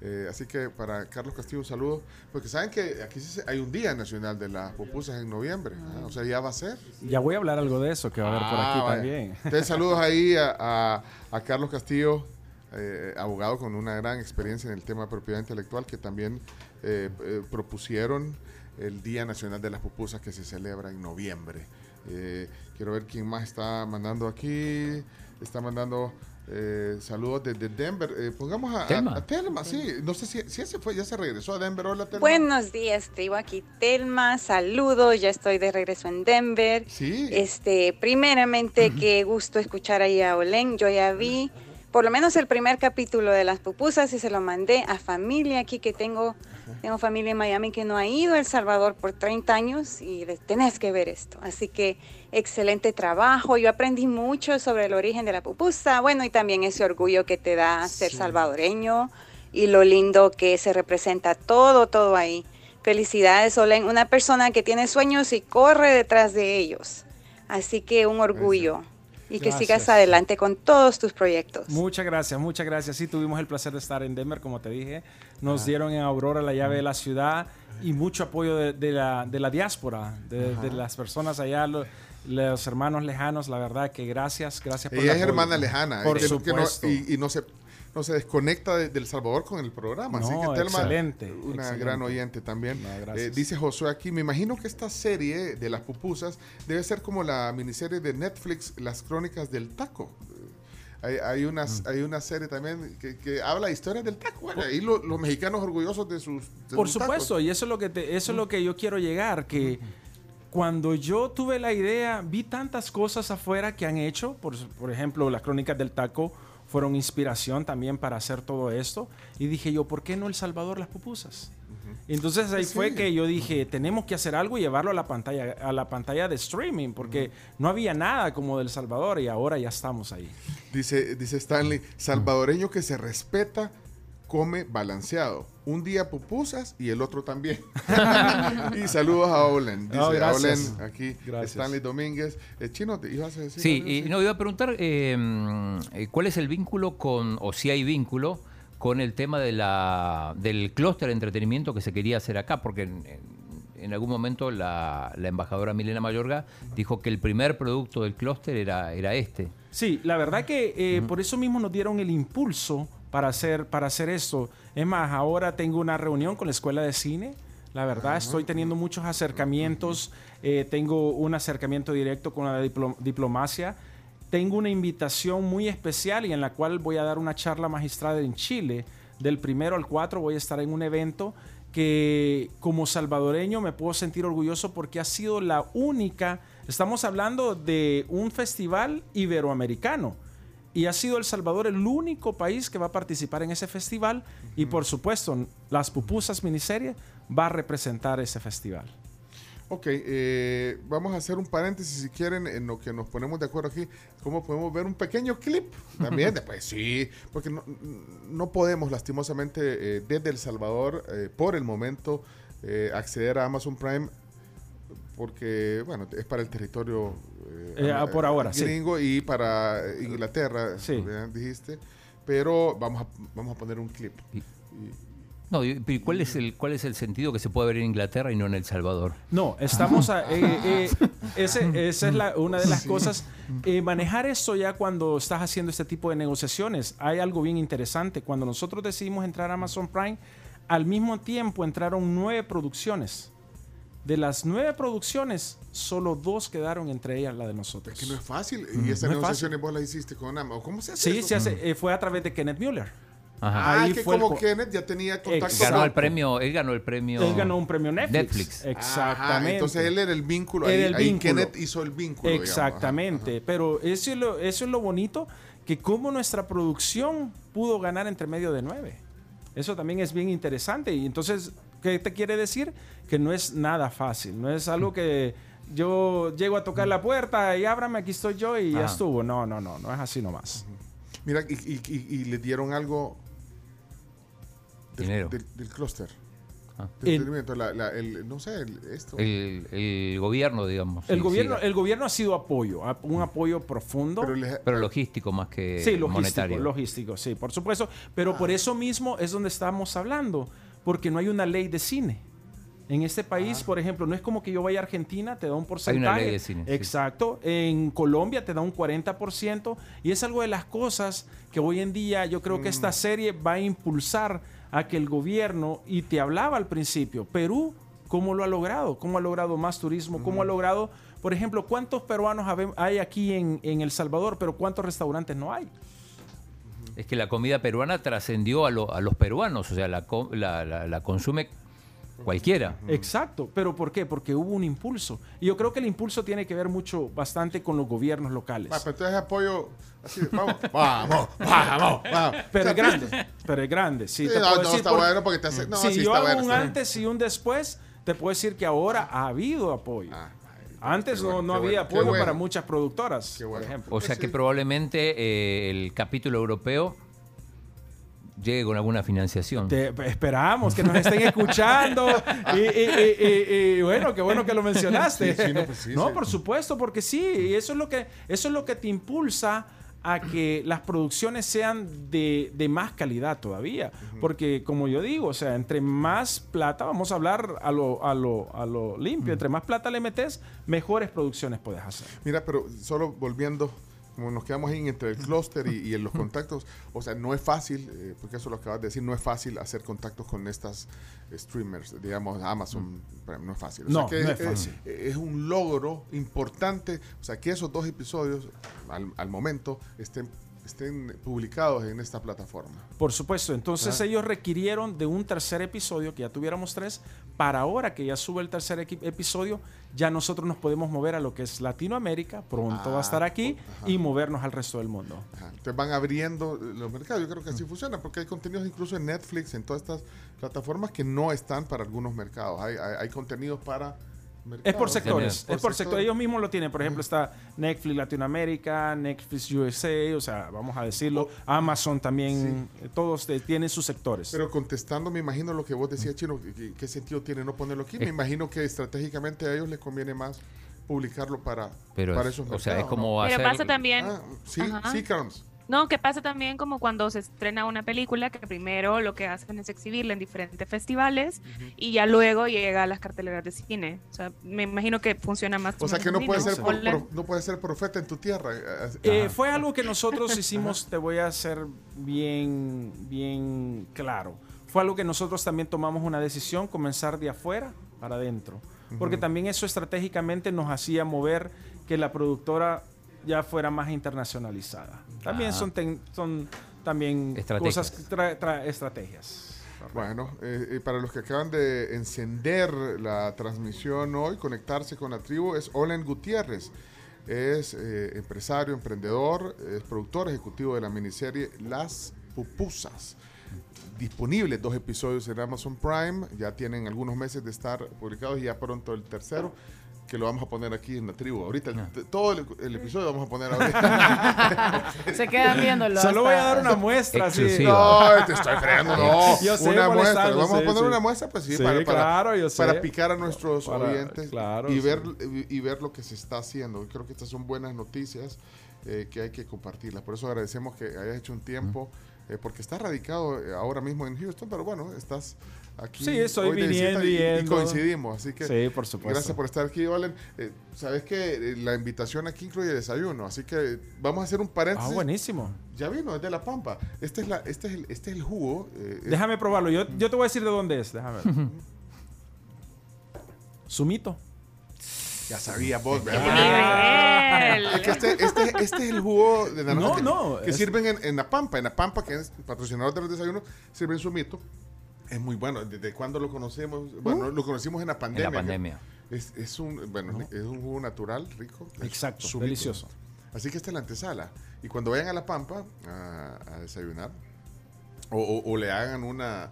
Eh, así que para Carlos Castillo un saludo, porque saben que aquí hay un Día Nacional de las Pupusas en noviembre, ¿ah? o sea, ya va a ser. Ya voy a hablar algo de eso que va a haber por Ah, aquí vaya. también. Entonces, saludos ahí a, a- a Carlos Castillo, eh, abogado con una gran experiencia en el tema de propiedad intelectual, que también eh, eh, propusieron el Día Nacional de las Pupusas que se celebra en noviembre. Eh, quiero ver quién más está mandando aquí. Está mandando eh, saludos desde Denver. Eh, pongamos a Telma. a Telma, sí. No sé si, si ese fue, ya se regresó a Denver. Hola, Telma. Buenos días, tribu. Aquí Telma. Saludos. Ya estoy de regreso en Denver. Sí. Este, primeramente, qué gusto escuchar ahí a Olen. Yo ya vi por lo menos el primer capítulo de las pupusas y se lo mandé a familia aquí que tengo. Tengo familia en Miami que no ha ido a El Salvador por 30 años y les tenés que ver esto. Así que excelente trabajo. Yo aprendí mucho sobre el origen de la pupusa. Bueno, y también ese orgullo que te da ser salvadoreño y lo lindo que se representa todo, todo ahí. Felicidades, Olen, una persona que tiene sueños y corre detrás de ellos. Así que un orgullo. Y que sigas adelante con todos tus proyectos. Muchas gracias, muchas gracias. Sí, tuvimos el placer de estar en Denver, como te dije. Nos dieron en Aurora la llave de la ciudad y mucho apoyo de, de la, de la diáspora, de, las personas allá, lo- los hermanos lejanos. La verdad que gracias, gracias por el Ella es apoyo. hermana lejana. Por no- no- supuesto. y, y no se no se desconecta de, de El Salvador con el programa. así No, que Telma, excelente, una excelente. gran oyente también. Eh, dice Josué aquí, me imagino que esta serie de las pupusas debe ser como la miniserie de Netflix, Las Crónicas del Taco. Eh, Hay, hay, una, Mm. hay una serie también que, que habla de historias del taco. Bueno, ahí lo- los mexicanos orgullosos de sus de Por sus tacos. supuesto, y eso es lo que te- eso es lo que yo quiero llegar, que cuando yo tuve la idea, vi tantas cosas afuera que han hecho, por, por ejemplo, las crónicas del taco fueron inspiración también para hacer todo esto, y dije yo, ¿por qué no El Salvador las pupusas? Entonces ahí Sí. fue que yo dije, tenemos que hacer algo y llevarlo a la pantalla, a la pantalla de streaming, porque no había nada como del Salvador y ahora ya estamos ahí. Dice, dice Stanley, salvadoreño que se respeta, come balanceado. Un día pupusas y el otro también. <laughs> y saludos a Olen. Dice No. Olen aquí, Gracias. Stanley Domínguez. Eh, Chino, ¿te ibas a decir? Sí, y no, iba a preguntar eh, mm, eh, cuál es el vínculo con, o si hay vínculo, con el tema de la, del clúster de entretenimiento que se quería hacer acá, porque en, en- en algún momento la, la embajadora Milena Mayorga dijo que el primer producto del clúster era, era este. Sí, la verdad que eh, por eso mismo nos dieron el impulso para hacer, para hacer esto. Es más, ahora tengo una reunión con la Escuela de Cine. La verdad, estoy teniendo muchos acercamientos. eh, tengo un acercamiento directo con la diplo- diplomacia. Tengo una invitación muy especial y en la cual voy a dar una charla magistrada en Chile. Del primero al 4 voy a estar en un evento que como salvadoreño me puedo sentir orgulloso porque ha sido la única, estamos hablando de un festival iberoamericano y ha sido El Salvador el único país que va a participar en ese festival y por supuesto Las Pupusas miniserie va a representar ese festival. Ok, eh, vamos a hacer un paréntesis si quieren en lo que nos ponemos de acuerdo aquí. ¿Cómo podemos ver un pequeño clip? También, después <laughs> sí, porque no, no podemos lastimosamente eh, desde El Salvador, eh, por el momento, acceder a Amazon Prime porque, bueno, es para el territorio Eh, ah, por ahora, sí. gringo y para Inglaterra, Sí. dijiste. Pero vamos a, vamos a poner un clip. No, y- pero ¿cuál es, el, ¿cuál es el sentido que se puede ver en Inglaterra y no en El Salvador? No, estamos a, eh, <laughs> eh, ese- esa es la- una de las Sí. cosas. Eh, manejar eso ya cuando estás haciendo este tipo de negociaciones, hay algo bien interesante. Cuando nosotros decidimos entrar a Amazon Prime, al mismo tiempo entraron nueve producciones. De las nueve producciones, solo dos quedaron entre ellas la de nosotros. Que no es fácil. Mm, Y esa no es negociación vos la hiciste con Amazon. ¿Cómo se hace Sí, eso? se hace, eh, fue a través de Kenneth Mueller. Ajá. Ah, Ahí que fue como co- Kenneth ya tenía contacto Exacto. Ganó el premio, él ganó el premio. Él ganó un premio Netflix. Netflix. Exactamente. Ajá, entonces él era el vínculo. Era ahí, el ahí vínculo. Kenneth hizo el vínculo. Exactamente. Pero eso es, lo, eso es lo bonito, que como nuestra producción pudo ganar entre medio de nueve. Eso también es bien interesante. Y entonces, ¿qué te quiere decir? Que no es nada fácil. No es algo que yo llego a tocar la puerta y ábrame, aquí estoy yo y ya estuvo. No, no, no, no es así nomás. Mira, y, y, y- y le dieron algo del, Dinero. del, del clúster. Ah. Entretenimiento, la- la- el- no sé, el- esto. El, el gobierno, digamos. El sí, gobierno, el gobierno ha sido apoyo, un apoyo profundo. pero les- Pero logístico más que Sí, logístico, monetario. logístico, sí, por supuesto. Pero por eso mismo es donde estamos hablando, porque no hay una ley de cine. En este país, por ejemplo, no es como que yo vaya a Argentina, te da un porcentaje. ley de cine, sí. Exacto. En Colombia te da un 40%. Y es algo de las cosas que hoy en día yo creo que esta serie va a impulsar a que el gobierno, y te hablaba al principio, Perú, ¿cómo lo ha logrado? ¿Cómo ha logrado más turismo? ¿Cómo ha logrado, por ejemplo, cuántos peruanos hay aquí en, en El Salvador, pero cuántos restaurantes no hay? Es que la comida peruana trascendió a, lo- a los peruanos, o sea, la, co- la, la- la consume cualquiera. Exacto, pero ¿por qué? Porque hubo un impulso. Y yo creo que el impulso tiene que ver mucho, bastante con los gobiernos locales. Ah, pero entonces apoyo. Así, de, vamos, <laughs> vamos, vamos, vamos. Pero es grande, pero es grande. Sí, Sí, te no, puedo no, decir está por- bueno porque te hace- no, si sí yo está hago bueno, un bien. antes y un después, te puedo decir que ahora ha habido apoyo. Ah, Antes qué no, bueno, no había bueno, apoyo bueno. para muchas productoras, Qué bueno. por ejemplo. O sea que probablemente eh, el capítulo europeo llegue con alguna financiación. Te- esperamos que nos estén escuchando. <laughs> y, y- y- y- y bueno, qué bueno que lo mencionaste. Sí, sí, no, pues sí, No, sí. por supuesto, porque sí, y eso es lo que, eso es lo que te impulsa a que las producciones sean de, de más calidad todavía. Porque, como yo digo, o sea, entre más plata, vamos a hablar a lo, a lo, a lo limpio, entre más plata le metes, mejores producciones puedes hacer. Mira, pero solo volviendo, nos quedamos ahí entre el clúster y, y en los <laughs> contactos, o sea, no es fácil, eh, porque eso lo acabas de decir, no es fácil hacer contactos con estas streamers, digamos, Amazon, pero no es fácil. O sea No, que no es fácil. eh, es un logro importante, o sea, que esos dos episodios, al, al momento, estén, estén publicados en esta plataforma. Por supuesto, entonces Ah. ellos requirieron de un tercer episodio, que ya tuviéramos tres, para ahora que ya sube el tercer episodio, ya nosotros nos podemos mover a lo que es Latinoamérica, pronto va a estar Ah, aquí, ajá. y movernos al resto del mundo. Ajá. Entonces van abriendo los mercados. Yo creo que así funciona, porque hay contenidos incluso en Netflix, en todas estas plataformas que no están para algunos mercados. Hay, hay, hay contenidos para mercados. Es por sectores, Por es por sectores. sectores. Ellos mismos lo tienen. Por ejemplo, está Netflix Latinoamérica, Netflix USA, o sea, vamos a decirlo, Amazon también, eh, todos eh, tienen sus sectores. Pero contestando, me imagino lo que vos decías, Chino, ¿qué, qué sentido tiene no ponerlo aquí? Me Es- imagino que estratégicamente a ellos les conviene más publicarlo para, Pero para es- esos o sea, es mercados, como Pero hacer... pasa también. ¿no? Ah, sí, Ajá. sí, Carms. No, que pasa también como cuando se estrena una película, que primero lo que hacen es exhibirla en diferentes festivales y ya luego llega a las carteleras de cine. O sea, me imagino que funciona más. O sea que no puede así, ser, por- no puede ser profeta en tu tierra. eh, Eh, Ajá. fue algo que nosotros <laughs> hicimos, te voy a ser bien, bien claro. Fue algo que nosotros también tomamos una decisión, comenzar de afuera para adentro. Porque también eso estratégicamente nos hacía mover que la productora ya fuera más internacionalizada. También Ah. son, ten- son también Estrategias. cosas, tra- tra- estrategias. Bueno, eh, eh, para los que acaban de encender la transmisión hoy, conectarse con la tribu, es Olen Gutiérrez. Es eh, empresario, emprendedor, es productor ejecutivo de la miniserie Las Pupusas. Disponibles dos episodios en Amazon Prime, ya tienen algunos meses de estar publicados y ya pronto el tercero, que lo vamos a poner aquí en la tribu. Ahorita, el- Ah. todo el, el episodio lo vamos a poner <laughs> ahorita. <laughs> Se quedan viéndolo. Solo voy a dar una muestra. así. No, te estoy fregando, no. Yo sé, una muestra. Vamos a poner sí. una muestra, pues sí, Sí, para, para- claro, yo sé. para picar a nuestros Para- oyentes claro, y, ver, y, y ver lo que se está haciendo. Creo que estas son buenas noticias eh, que hay que compartirlas. Por eso agradecemos que hayas hecho un tiempo, eh, porque estás radicado eh, ahora mismo en Houston, pero bueno, estás aquí. Sí, estoy hoy viniendo y- coincidimos. Así que Sí, por supuesto. gracias por estar aquí, Olen. Eh, Sabes que eh, la invitación aquí incluye desayuno, así que vamos a hacer un Ah, paréntesis. buenísimo. Ya vino, es de La Pampa. Este es, la, este es, el, este es el jugo. eh, Déjame probarlo. Yo, yo te voy a decir de dónde es. Déjame ver. Sumito. Ya sabía vos, ¡Qué ¿verdad? nivel! Es que este, este, este es el jugo de naranja No, que, no, que es- sirven en, en La Pampa. En La Pampa, que es patrocinador de los desayunos, sirven su mito. Es muy bueno. ¿Desde cuándo lo conocemos? Bueno, lo conocimos en la pandemia. que pandemia. Es, es un, bueno, es un jugo natural, rico. Exacto, delicioso. Así que esta es la antesala. Y cuando vayan a La Pampa a, a desayunar, o, o- o le hagan una,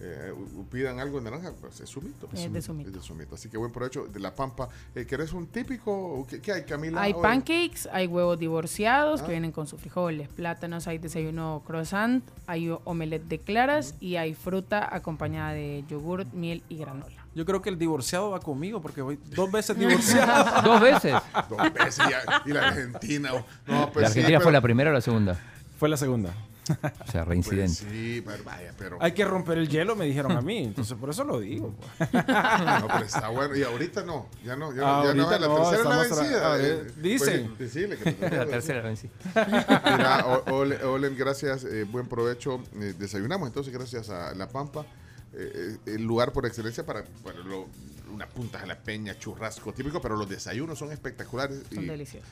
eh, pidan algo de naranja, pues es su mito. Es de su mito. Es de su mito. Así que buen provecho de La Pampa. Eh, ¿Querés un típico? o ¿Qué, qué hay, Camila? Hay Hoy? pancakes, hay huevos divorciados Ah. que vienen con sus frijoles, plátanos, hay desayuno croissant, hay omelette de claras y hay fruta acompañada de yogur, miel y granola. Yo creo que el divorciado va conmigo porque voy <laughs> dos veces divorciado. <laughs> Dos veces. Dos veces ya, y la Argentina. No, pues ¿La sí, Argentina pero- fue la primera o la segunda? Fue la segunda. <laughs> O sea, reincidente. Pues sí, pero vaya, pero. Hay que romper el hielo, me dijeron a mí. Entonces, por eso lo digo. pues. <laughs> No, pero está bueno. Y ahorita no. Ya no. Ya no, Ah, ya no ahorita la no, tercera la vencida. eh, dicen. pues, decirle que <laughs> te- La tercera vencí. Mira, o- Ole- Olen, gracias, eh, buen provecho. Eh, desayunamos entonces gracias a La Pampa, eh, eh, el lugar por excelencia para, bueno, lo- una punta a la peña, churrasco típico, pero los desayunos son espectaculares. Son y deliciosos.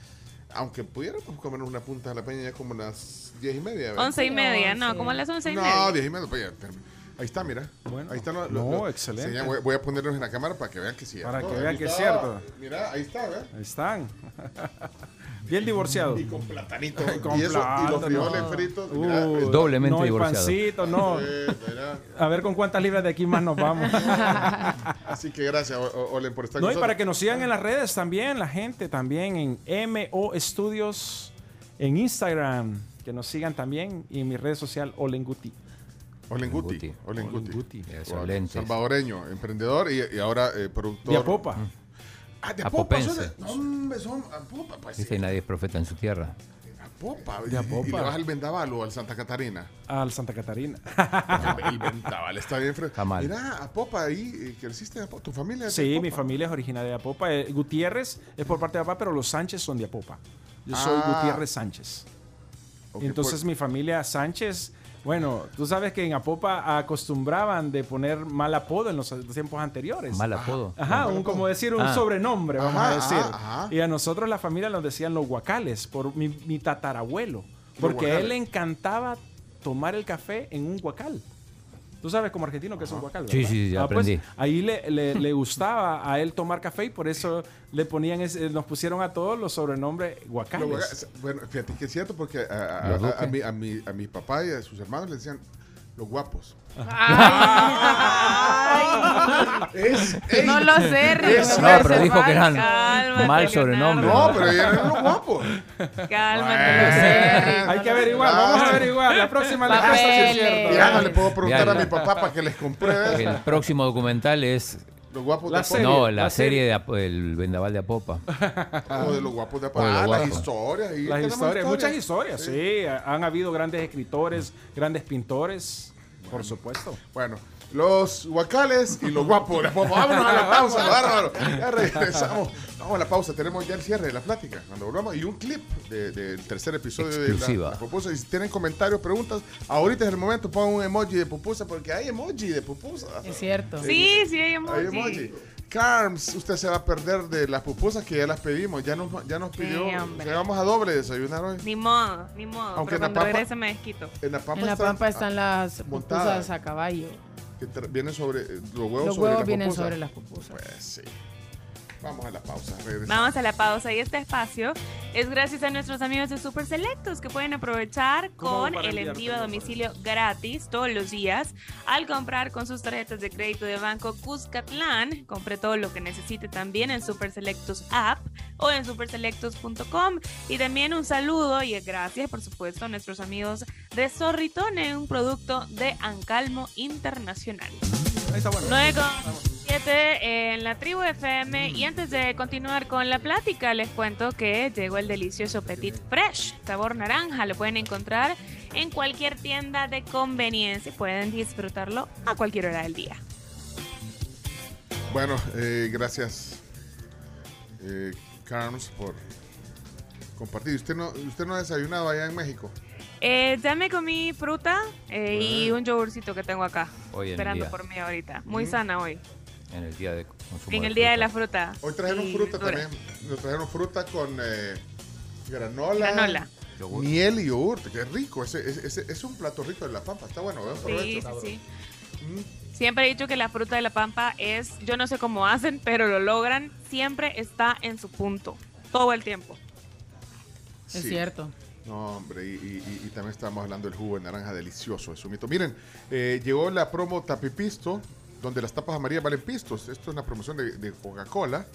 Aunque pudiéramos comernos una punta a la peña ya como las diez y media. ¿verdad? Once y media, no, como a las once y No, media. diez y media, pues ya, termina. Ahí está, mira. Bueno. ahí están los, No, los- los- excelente. señal, voy, voy a ponerlos en la cámara para que vean que sí. Para ¿no? que vean que es cierto. Mira, ahí está, ¿verdad? Ahí están. <laughs> Bien divorciado. Y con platanito. Con y, eso, y los plátano. frijoles fritos. mira, Uh, eh, Doblemente no divorciado. pancito, no. A ver con cuántas libras de aquí más nos vamos. <laughs> Así que gracias, Olen, por estar No, con y para que nos sigan en las redes también, la gente también en MO Studios en Instagram. Que nos sigan también y en mi red social Olen Guti. Olen Guti. Guti. Olen Olen Guti. Guti. Eso, Wow, lentes. Salvadoreño, emprendedor y, y ahora eh, productor. De Apopa. Ah, de. Son, hombre, son Apopa. Pues, Dice nadie es profeta en su tierra. Apopa. De Y- Y, Apopa. le vas al Vendaval o al Santa Catarina. Al Santa Catarina. el Vendaval está bien fresco. Está mal. Mira, Apopa, ahí eh, creciste en Apopa. ¿Tu familia es de Sí, mi familia es originaria de Apopa. Eh, Gutiérrez es por parte de papá, pero los Sánchez son de Apopa. Yo soy Ah. Gutiérrez Sánchez. Entonces pues- mi familia Sánchez, bueno, tú sabes que en Apopa acostumbraban de poner mal apodo en los tiempos anteriores. Mal apodo. Ajá, un, como decir un Ah. sobrenombre, vamos Ajá, a decir. ajá, ajá. Y a nosotros la familia nos decían los guacales por mi, mi tatarabuelo. Porque a él le encantaba tomar el café en un guacal. Tú sabes como argentino que es un guacal, Sí, ¿verdad? sí, ya Ah, pues, aprendí. ahí le, le- le gustaba a él tomar café y por eso le ponían ese- nos pusieron a todos los sobrenombres guacales. guaca- bueno, fíjate que es cierto porque a, a- a- a mi, a, mi, a mi papá y a sus hermanos le decían los guapos. Es, ey, No lo sé, Es- No, pero dijo que eran. Cálmate, mal sobrenombre. no, pero eran los guapos. Cálmate, no sé, Rick. Hay que averiguar, vamos a averiguar. La próxima le pasa si es cierto. Ya no le puedo preguntar Ya, a mi papá para que les compruebe El próximo documental es. Los guapos La de serie. Apopa. No, la, la serie, serie. de El Vendaval de Apopa. <laughs> O de los guapos de Apopa. Ah, las historias. y Las historias, muchas historias, sí. Han habido grandes escritores, grandes pintores, por supuesto. Bueno, los guacales y los guapos de. <laughs> Vámonos a la pausa, bárbaro. Ya regresamos. Vamos a la pausa. Tenemos ya el cierre de la plática. Cuando volvamos. Y un clip de- del tercer episodio Exclusiva. de la, la pupusa. Y si tienen comentarios, preguntas, ahorita es el momento. Pongan un emoji de pupusa porque hay emoji de pupusa. Es cierto. Sí, sí, hay Hay emoji. emoji. Carms, usted se va a perder de las pupusas que ya las pedimos. Ya nos, ya nos pidió. Sí, vamos a doble desayunar hoy. Ni modo, ni modo. Aunque pero en la pampa- regrese me desquito. En la pampa, En la están, pampa están las montadas. pupusas a caballo. Que vienen sobre eh, los huevos Los sobre huevos las vienen pupusas. sobre las pupusas. Pues sí. Vamos a la pausa. regresamos. Vamos a la pausa y este espacio es gracias a nuestros amigos de Super Selectos que pueden aprovechar ¿Cómo con el envío a domicilio gratis todos los días al comprar con sus tarjetas de crédito de Banco Cuscatlán. Compre todo lo que necesite también en Super Selectos app o en superselectos.com y también un saludo y gracias por supuesto a nuestros amigos de Zorritone, un producto de Ancalmo Internacional. Ahí está bueno. 9 con 7 en la tribu FM y antes de continuar con la plática les cuento que llegó el delicioso Petit Fresh, sabor naranja, lo pueden encontrar en cualquier tienda de conveniencia y pueden disfrutarlo a cualquier hora del día. Bueno, eh, gracias, eh, Carms, por compartir. ¿Usted no, ¿Usted no ha desayunado allá en México? Eh, ya me comí fruta eh, y un yogurcito que tengo acá, Hoy en el esperando día. por mí ahorita. Muy Mm. sana hoy. En el día de consumo En de el día de la fruta. Hoy trajeron y fruta verdura. también. Nos trajeron fruta con eh, granola, Granola. miel y yogur. Qué rico. Ese, ese- ese- es un plato rico de la pampa. Está bueno. ¿eh? Sí, sí, sí. Siempre he dicho que la fruta de la pampa es, yo no sé cómo hacen, pero lo logran, siempre está en su punto, todo el tiempo. Es cierto. No, hombre, y, también estábamos hablando del jugo de naranja delicioso, es un mito. Miren, eh, llegó la promo Tapipisto, donde las tapas amarillas valen pistos. Esto es una promoción de, Coca-Cola.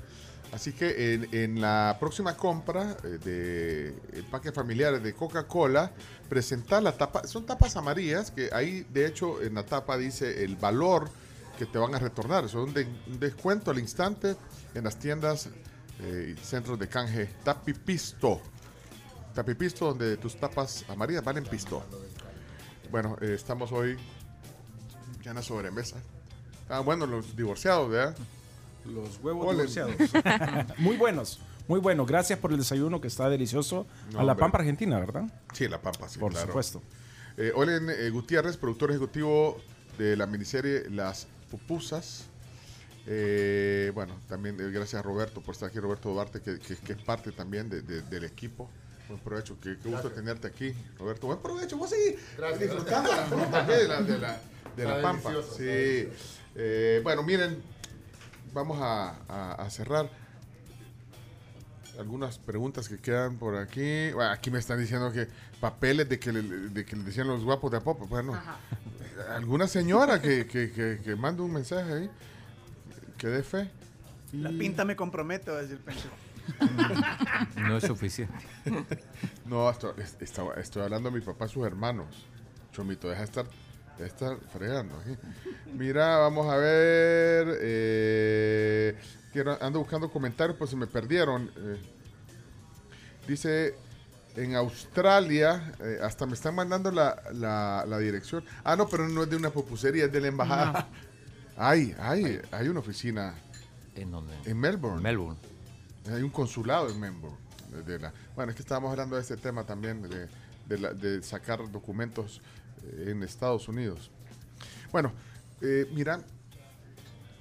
Así que en, en la próxima compra eh, de empaques familiares de Coca-Cola, presentar la tapa. Son tapas amarillas que ahí, de hecho, en la tapa dice el valor que te van a retornar. Son de- un descuento al instante en las tiendas eh, y centros de canje Tapipisto. Tapipisto, donde tus tapas amarillas valen pisto. Bueno, eh, estamos hoy ya en la sobremesa. Ah, bueno, los divorciados, ¿verdad? Los huevos divorciados. <laughs> muy buenos, muy buenos. Gracias por el desayuno que está delicioso. No, a la hombre. Pampa Argentina, ¿verdad? Sí, La Pampa, sí, Por claro. supuesto. Eh, Olen eh, Gutiérrez, productor ejecutivo de la miniserie Las Pupusas. Eh, bueno, también gracias a Roberto por estar aquí, Roberto Duarte, que, que- que es parte también de- de- del equipo. Buen provecho, qué, qué gusto tenerte aquí, Roberto. Buen provecho, vos seguís disfrutando la fruta ¿qué? de la, de la, de la pampa. Sí. Eh, bueno, miren, vamos a, a- a cerrar algunas preguntas que quedan por aquí. Bueno, aquí me están diciendo que papeles de que le, de que le decían los guapos de Apopa. Bueno, alguna señora que, que, que, que mande un mensaje ahí, que dé fe. La pinta me compromete, va a decir Pencho. No es suficiente. <laughs> No, esto- estaba- estoy hablando de mi papá y sus hermanos. Chomito, deja de estar, deja de estar fregando. aquí. Mira, vamos a ver. eh, quiero, ando buscando comentarios, pues se me perdieron. eh. dice, en Australia, eh, hasta me están mandando la, la- la dirección. Ah, no, pero no es de una pupusería, es de la embajada. Hay, hay, hay una oficina ¿En dónde? en Melbourne. Melbourne. Hay un consulado en Melbourne. de- la- bueno, es que estábamos hablando de este tema también, de, de la- de sacar documentos eh, en Estados Unidos. Bueno, eh, mira,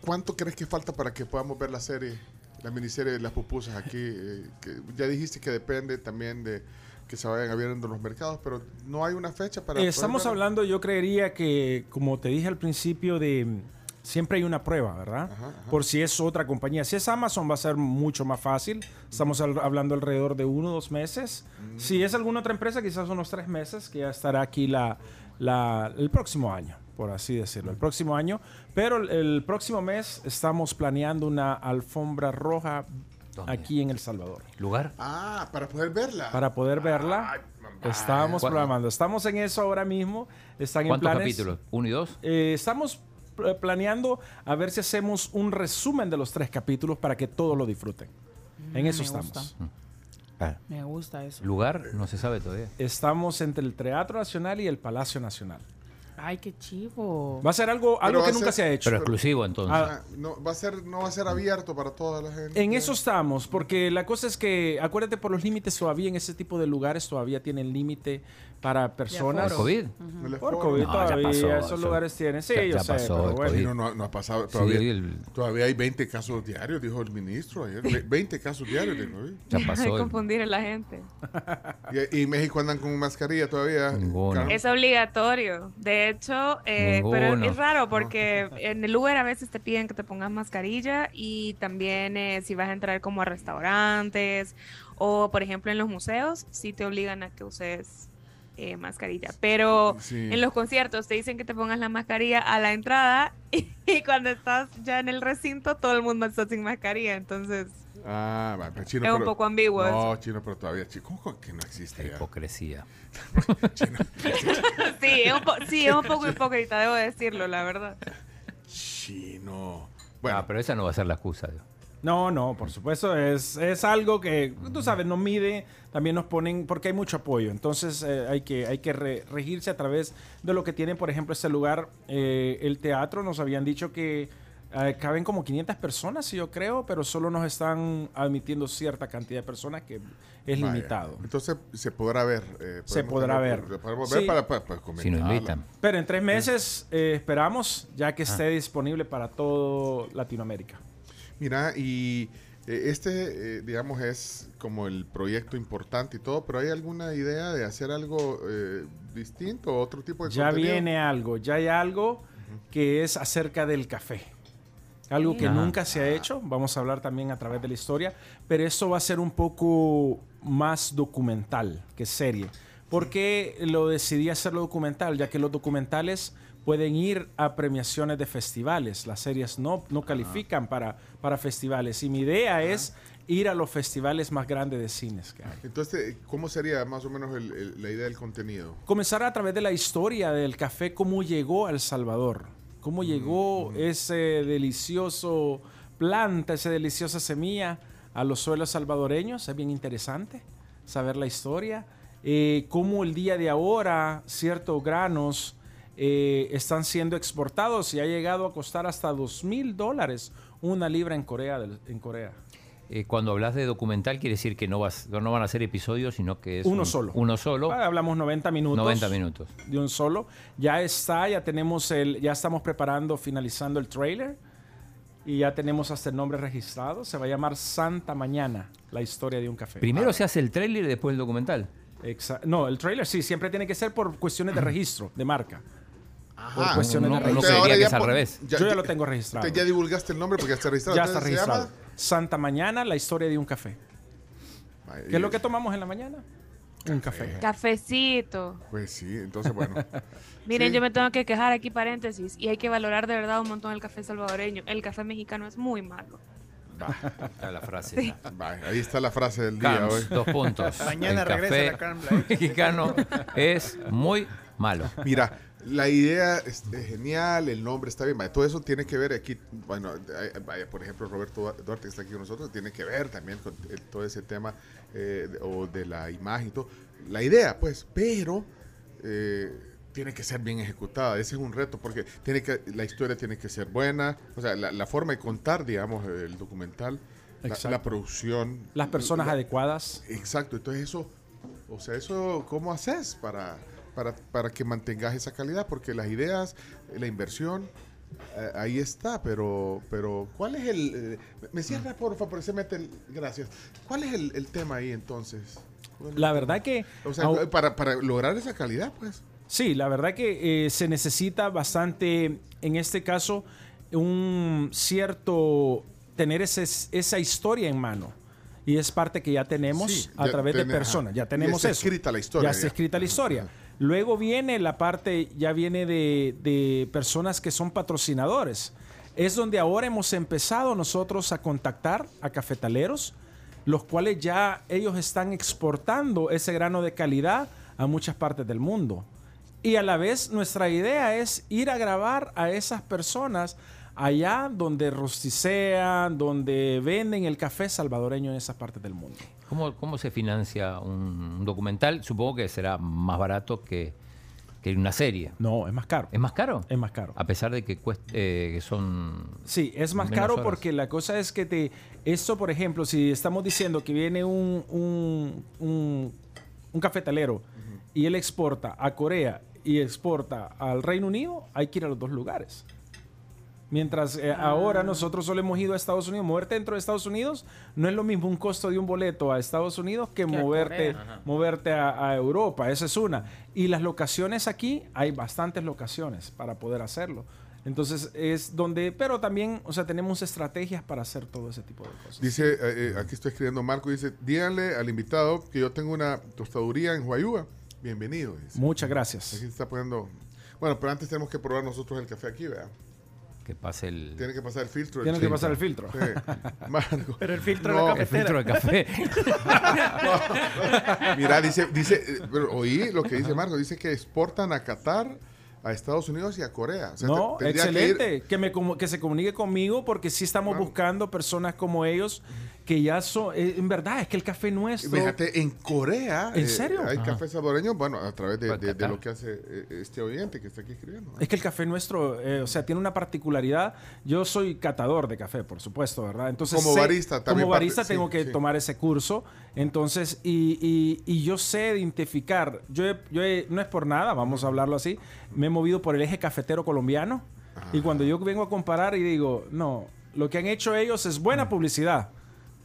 ¿cuánto crees que falta para que podamos ver la serie, la miniserie de las pupusas aquí? <laughs> Eh, que ya dijiste que depende también de que se vayan abriendo los mercados, pero no hay una fecha para... Eh, estamos verla? hablando, yo creería que, como te dije al principio, de siempre hay una prueba, ¿verdad? Por si es otra compañía. Si es Amazon va a ser mucho más fácil. Estamos al- hablando alrededor de uno o dos meses. Mm. Si es alguna otra empresa, quizás unos tres meses, que ya estará aquí la, la- el próximo año, por así decirlo. El próximo año. Pero el, el próximo mes estamos planeando una alfombra roja aquí en El Salvador. ¿Lugar? Ah, para poder verla. Para poder verla. Estamos ¿Cuál- programando. Estamos en eso ahora mismo. Están en ¿Cuántos planes. capítulos? ¿Uno y dos? Eh, estamos planeando a ver si hacemos un resumen de los tres capítulos para que todos lo disfruten. En Mm, eso me estamos. gusta. Ah. Me gusta eso. ¿Lugar? No se sabe todavía. Estamos entre el Teatro Nacional y el Palacio Nacional. Ay, qué chivo. Va a ser algo, algo que nunca ser- se ha hecho. Pero exclusivo entonces. Ah, no, va a ser, no va a ser abierto para toda la gente. En eso estamos, porque la cosa es que, acuérdate, por los límites todavía en ese tipo de lugares todavía tienen límite para personas. ¿Por COVID? Por. COVID No, ya todavía, pasó, esos eso- lugares tienen. Sí, ya- yo ya sé, pasó pero el bueno. Sí, no, no, no ha pasado. Sí, Todavía, el- todavía hay 20 casos diarios, dijo el ministro ayer. Ve- 20 casos diarios de COVID. Ya Hay pasó. el- confundir a la gente. Y, y México andan con mascarilla todavía. Ninguno. Carlos. Es obligatorio. De hecho, eh, pero es raro porque en el Uber a veces te piden que te pongas mascarilla y también eh, si vas a entrar como a restaurantes o, por ejemplo, en los museos, sí te obligan a que uses eh, mascarilla. Pero Sí. en los conciertos te dicen que te pongas la mascarilla a la entrada <laughs> y, cuando estás ya en el recinto todo el mundo está sin mascarilla. Entonces, Ah, va, pero chino, Es un poco ambiguo No, eso. chino, pero todavía, chico, ¿cómo que no existe ya? Hipocresía. <laughs> <laughs> sí, es un, po- sí, es un poco hipócrita, debo decirlo, la verdad. Chino. Bueno, pero esa no va a ser la excusa. digo. No, no, por supuesto, es, es algo que, tú sabes, nos mide, también nos ponen, porque hay mucho apoyo, entonces eh, hay que, hay que re- regirse a través de lo que tiene, por ejemplo, este lugar, eh, el teatro, nos habían dicho que eh, caben como 500 personas, yo creo, pero solo nos están admitiendo cierta cantidad de personas que es Vaya. limitado. Entonces se podrá ver. eh, Se podrá tener- ver. Podemos ver Sí. para, para, para Si nos invitan. Pero en tres meses eh, esperamos ya que esté Ah. disponible para todo Latinoamérica. Mira, y eh, este, eh, digamos, es como el proyecto importante y todo, pero ¿hay alguna idea de hacer algo eh, distinto o otro tipo de Ya contenido? viene algo, ya hay algo que es acerca del café. Algo que Ajá. nunca se ha hecho, vamos a hablar también a través de la historia, pero eso va a ser un poco más documental que serie. ¿Por qué lo decidí hacerlo documental? Ya que los documentales pueden ir a premiaciones de festivales, las series no, no califican para, para festivales. Y mi idea es ir a los festivales más grandes de cines que hay. Entonces, ¿cómo sería más o menos el- el- la idea del contenido? comenzar a través de la historia del café, cómo llegó a El Salvador, cómo llegó ese delicioso planta, esa deliciosa semilla a los suelos salvadoreños. Es bien interesante saber la historia. Eh, cómo el día de ahora ciertos granos eh, están siendo exportados y ha llegado a costar hasta dos mil dólares una libra en Corea. del- en Corea. Eh, cuando hablas de documental, quiere decir que no, vas, no van a ser episodios, sino que es Uno un- solo. Uno solo. Ah, Hablamos 90 minutos. 90 minutos. de un solo. Ya está, ya tenemos el, ya estamos preparando, finalizando el trailer y ya tenemos hasta el nombre registrado. Se va a llamar Santa Mañana, la historia de un café. Primero se hace el tráiler y después el documental. Exa- no, el trailer sí, siempre tiene que ser por cuestiones de <clears throat> registro, de marca. por Ajá. cuestiones Uno- de uno registro. creería ahora que ya es al revés. Yo ya lo tengo registrado. Ya divulgaste el nombre porque ya está registrado. Ya está registrado. Santa Mañana, la historia de un café. Ay, ¿Qué es lo que tomamos en la mañana? Un café. Cafecito. Pues sí, entonces bueno. <laughs> Miren, Sí. yo me tengo que quejar aquí paréntesis y hay que valorar de verdad un montón el café salvadoreño. El café mexicano es muy malo. Está la frase. Sí. Ahí está la frase del día hoy. dos puntos. Mañana el regresa café la mexicano es muy malo. Mira, la idea es, es genial, el nombre está bien, todo eso tiene que ver aquí, bueno, eh, vaya, por ejemplo, Roberto Duarte que está aquí con nosotros, tiene que ver también con el- todo ese tema eh, de- o de la imagen y todo. La idea, pues, pero eh, tiene que ser bien ejecutada, ese es un reto, porque tiene que, la historia tiene que ser buena, o sea, la, la forma de contar, digamos, el documental, la, producción. Las personas la- adecuadas. Exacto, entonces eso, o sea, eso, ¿cómo haces para, para, para que mantengas esa calidad? Porque las ideas, eh, la inversión, eh, ahí está, pero, pero ¿cuál es el... eh, me cierra, por favor, se mete el... Gracias. ¿Cuál es el, el tema ahí entonces? ¿Cuál es La verdad que... O sea, au- para, para lograr esa calidad, pues. Sí, la verdad que eh, se necesita bastante, en este caso, un cierto, tener ese, esa historia en mano. Y es parte que ya tenemos Sí, a ya través de ajá. personas. Ya Ya tenemos está eso. escrita la historia, Ya está ya. escrita la historia. Luego viene la parte, ya viene de, personas que son patrocinadores. Es donde ahora hemos empezado nosotros a contactar a cafetaleros, los cuales ya ellos están exportando ese grano de calidad a muchas partes del mundo. Y a la vez nuestra idea es ir a grabar a esas personas allá donde rosticean, donde venden el café salvadoreño en esas partes del mundo. ¿Cómo, cómo se financia un documental? Supongo que será más barato que, que una serie. No, es más caro. ¿Es más caro? Es más caro. A pesar de que, cueste, eh, que son... Sí, es más caro horas. porque la cosa es que te... Esto, por ejemplo, si estamos diciendo que viene un, un, un, un cafetalero y él exporta a Corea y exporta al Reino Unido, hay que ir a los dos lugares. Mientras eh, ahora nosotros solo hemos ido a Estados Unidos, moverte dentro de Estados Unidos no es lo mismo un costo de un boleto a Estados Unidos que, Que a moverte, moverte a, a Europa. Esa es una. Y las locaciones aquí, hay bastantes locaciones para poder hacerlo. Entonces es donde, pero también, o sea, tenemos estrategias para hacer todo ese tipo de cosas. Dice, eh, eh, aquí estoy escribiendo Marco, dice, díganle al invitado que yo tengo una tostaduría en Huayúa. Bienvenido. dice. Muchas gracias. Aquí se está poniendo... Bueno, pero antes tenemos que probar nosotros el café aquí, ¿verdad? Que pase el... Tiene que pasar el filtro. Tiene que pasar el filtro. Sí. <laughs> Marco. Pero el filtro No, de la El filtro de café. <laughs> Mira, dice, dice, pero oí lo que dice Marco, dice que exportan a Qatar, a Estados Unidos y a Corea. O sea, no, te- tendría que ir- excelente. Que, me, que se comunique conmigo porque sí estamos buscando personas como ellos que ya son, eh, en verdad, es que el café nuestro... Fíjate, en Corea ¿En eh, serio? hay Ajá. café salvadoreño, bueno, a través de, de- de lo que hace eh, este oyente que está aquí escribiendo. ¿no? Es que el café nuestro, eh, o sea, tiene una particularidad. Yo soy catador de café, por supuesto, ¿verdad? Entonces, Como sé- barista también Como barista parte- tengo sí, que sí. tomar ese curso. Entonces, y, y- y yo sé identificar. Yo, he- yo he- no es por nada, vamos a hablarlo así. Me he movido por el eje cafetero colombiano. Y cuando yo vengo a comparar y digo, no, lo que han hecho ellos es buena publicidad.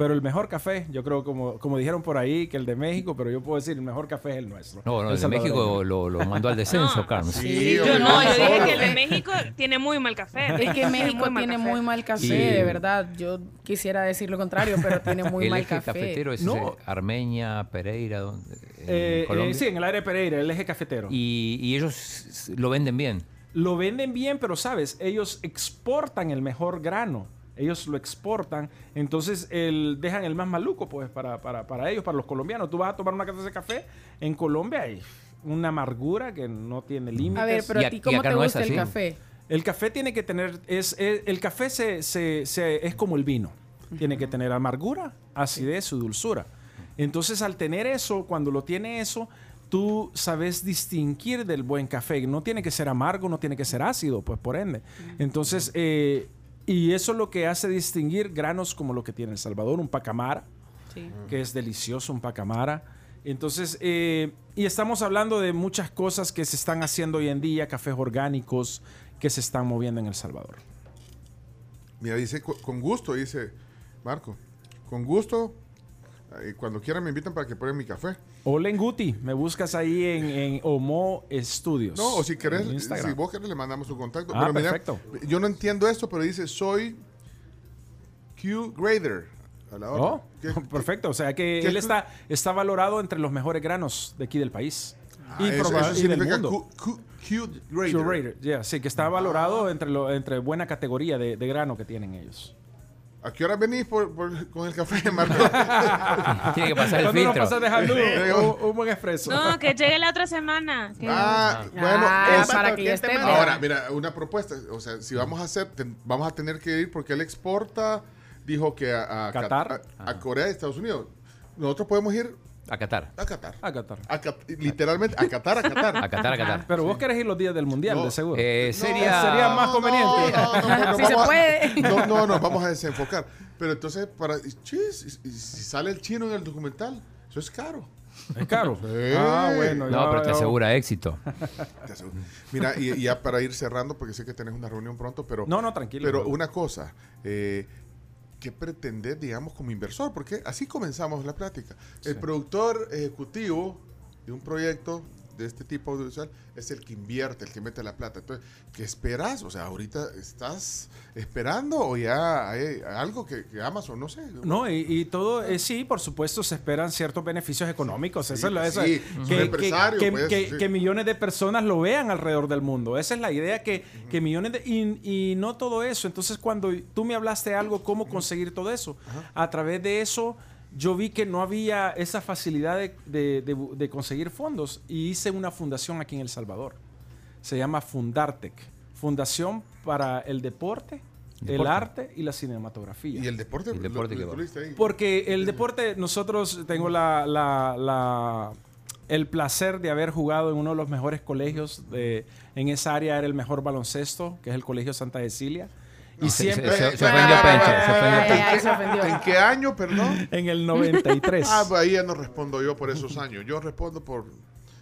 Pero el mejor café, yo creo, como, como dijeron por ahí, que el de México, pero yo puedo decir, el mejor café es el nuestro. No, no, El el de México lo, lo mandó al descenso, Carmen. Sí, yo no, yo dije que el de México tiene muy mal café. Es que México tiene café. muy mal café, Y- de verdad. Yo quisiera decir lo contrario, pero tiene muy <laughs> el mal eje café. cafetero es No. Armenia, Pereira, ¿dónde? en Eh, eh, sí, en el área de Pereira, el eje cafetero. y, y ellos lo venden bien. Lo venden bien, pero sabes, ellos exportan el mejor grano. Ellos lo exportan, entonces el, dejan el más maluco, pues, para, para, para ellos, para los colombianos. Tú vas a tomar una taza de café en Colombia y una amargura que no tiene límites. A ver, pero Y a ti, ¿cómo te no gusta el café? El café tiene que tener, es, es- el café se, se- se- es como el vino. Tiene que tener amargura, acidez y dulzura. Entonces, al tener eso, cuando lo tiene eso, tú sabes distinguir del buen café. No tiene que ser amargo, no tiene que ser ácido, pues por ende. Entonces, eh, y eso es lo que hace distinguir granos como lo que tiene El Salvador, un pacamara, Sí. que es delicioso, un pacamara. Entonces, eh, y estamos hablando de muchas cosas que se están haciendo hoy en día, cafés orgánicos que se están moviendo en El Salvador. Mira, dice co- con gusto, dice Marco. Con gusto, cuando quieran me invitan para que prueben mi café. Olen Guti, me buscas ahí en, en Homo Studios. No, o si querés, si vos querés le mandamos su contacto. Ah, Pero mira, perfecto. yo no entiendo esto, pero dice soy Q Grader. A la hora. Oh, ¿Qué- <laughs> perfecto. O sea que él está, está valorado entre los mejores granos de aquí del país. Ah, y, eso, eso y del mundo. Q, Q- Q Grader. Curator, yeah, sí, que está valorado entre, lo, entre buena categoría de, de grano que tienen ellos. ¿A qué hora venís por, por- con el café, <laughs> Marco? <laughs> Tiene que pasar el ¿Cuándo nos filtro. pasas dejando un, un buen expreso? No, que llegue la otra semana. Ah, bueno, Ah, es- para que ya esté Ahora, mira, una propuesta. O sea, si vamos a hacer, ten- vamos a tener que ir porque él exporta, dijo que a, a Qatar. a, a Corea y Estados Unidos. Nosotros podemos ir A Qatar. a Qatar. A Qatar. A Cat- literalmente, a Qatar, a Qatar. <laughs> A Qatar, a Qatar. Pero vos querés ir los días del mundial, No. de seguro. Eh, sería, sería más conveniente. No, no, no, no, <laughs> Si se vamos a- puede. No, no, no, vamos a desenfocar. Pero entonces, para, chis, y- y si sale el chino en el documental, eso es caro. Es caro. Sí. Ah, bueno. No, ya- pero te ya- asegura éxito. <laughs> Te aseguro. Mira, y, y ya para ir cerrando, porque sé que tenés una reunión pronto, pero... No, no, tranquilo. Pero una cosa, eh, ¿qué pretendés, digamos, como inversor? Porque así comenzamos la plática. El productor ejecutivo de un proyecto de este tipo audiovisual es el que invierte, el que mete la plata. Entonces, ¿qué esperas? O sea, ahorita estás esperando o ya hay algo que, que Amazon, no sé. No, y, y todo, eh, sí, por supuesto, se esperan ciertos beneficios económicos. Sí, eso es lo- eso sí, que, pues, sí. millones de personas lo vean alrededor del mundo. Esa es la idea, que, que millones de... Y, y no todo eso. Entonces, cuando tú me hablaste de algo, cómo conseguir todo eso, a través de eso... Yo vi que no había esa facilidad de, de- de bu- de conseguir fondos y hice una fundación aquí en El Salvador. Se llama Fundartec, Fundación para el Deporte, el. Arte y la Cinematografía. Y el deporte, El deporte lo- lo. Porque el deporte, nosotros tengo la, la- la- el placer de haber jugado en uno de los mejores colegios de, en esa área era el mejor baloncesto, que es el Colegio Santa Cecilia. Y Se- siempre se- se ofendió Pencho, se ofendió ay, se ofendió. ¿En qué año, perdón? <laughs> en el 93. Ah, pues ahí ya no respondo yo por esos años. Yo respondo por,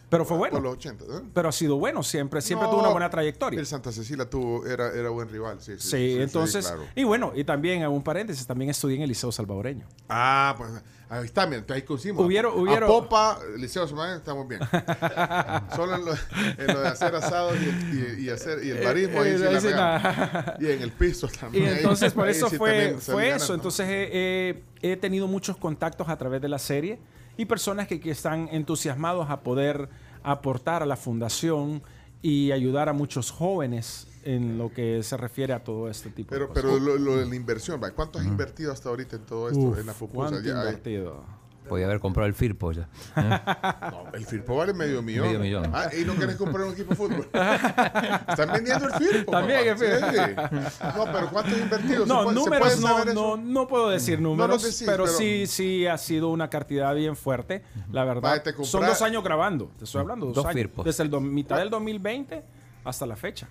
pero fue por bueno. los 80. ¿eh? Pero ha sido bueno siempre, siempre No, tuvo una buena trayectoria. El Santa Cecilia tuvo, era, era buen rival, sí. Sí, Sí, sí, entonces, claro. y bueno, y también, un paréntesis, también estudié en el Liceo Salvadoreño. Ah, pues ahí está, mira, entonces ahí coincidimos. Hubieron- A hubieron- Popa, Liceo Sumaya, estamos bien. <laughs> Solo en lo, en lo de hacer asados y, y- y hacer, y el barismo, ahí Eh, sí eh, la sí, nada. Y en el piso Y también. ahí- entonces por ahí eso sí fue, fue eso. Entonces eh, eh, he tenido muchos contactos a través de la serie y personas que, que están entusiasmados a poder aportar a la fundación y ayudar a muchos jóvenes en lo que se refiere a todo este tipo Pero, de pero cosas. lo, lo de la inversión, ¿va? ¿cuánto has invertido hasta ahorita en todo esto? Uf, en la pupusa? ¿cuánto Ya hay- invertido? Podía haber comprado el Firpo ya. <laughs> No, el Firpo vale medio millón. Medio millón. Ah, y no quieres comprar un equipo de fútbol. <laughs> Están vendiendo el Firpo. También papá. el Sí. No, pero ¿cuánto has invertido? ¿Se No, puede- números no, no, no puedo decir No números, decís, pero, pero- sí, sí ha sido una cantidad bien fuerte, la verdad. Son dos años grabando, te estoy hablando, dos, Dos años. firpos. Desde el do- mitad del 2020 hasta la fecha.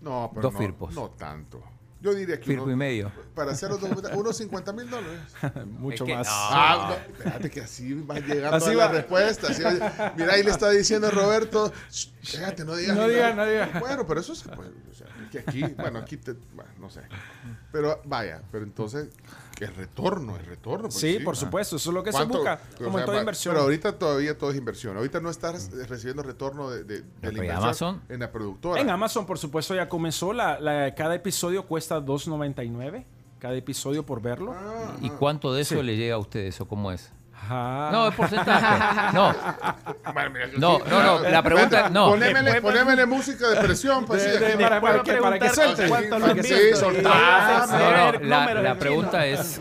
No, pero Dos no, Firpos. no tanto. Yo diría que Firco uno- y medio. para hacer los documentales, unos 50 mil dólares. <laughs> Mucho Es que más. no. Ah, no, espérate que así va llegando Así a la va. respuesta. así va- mira, ahí le está diciendo Roberto, "Shh, cállate, no digas. No ni diga, nada". no diga. Bueno, pero eso se puede. o sea, que aquí, bueno, aquí te, bueno, no sé. Pero vaya, pero entonces, el retorno, el retorno. Sí, por supuesto, eso es lo que se busca, O como en toda inversión. Pero ahorita todavía todo es inversión. Ahorita no estás recibiendo retorno de, de, de la pero ¿y inversión Amazon? en la productora. En Amazon, por supuesto, ya comenzó. La, la- cada episodio cuesta 2.99. Cada episodio por verlo. ¿Y cuánto de eso Sí. le llega a ustedes o cómo es? Ah. No, es porcentaje. No. Bueno, mira, yo No, no, no, la pregunta- no. Ponémele, ponémele música de presión. Pues, De- de- para, para que, para que suelte. Para que soltar. No, no, la, pregunta es,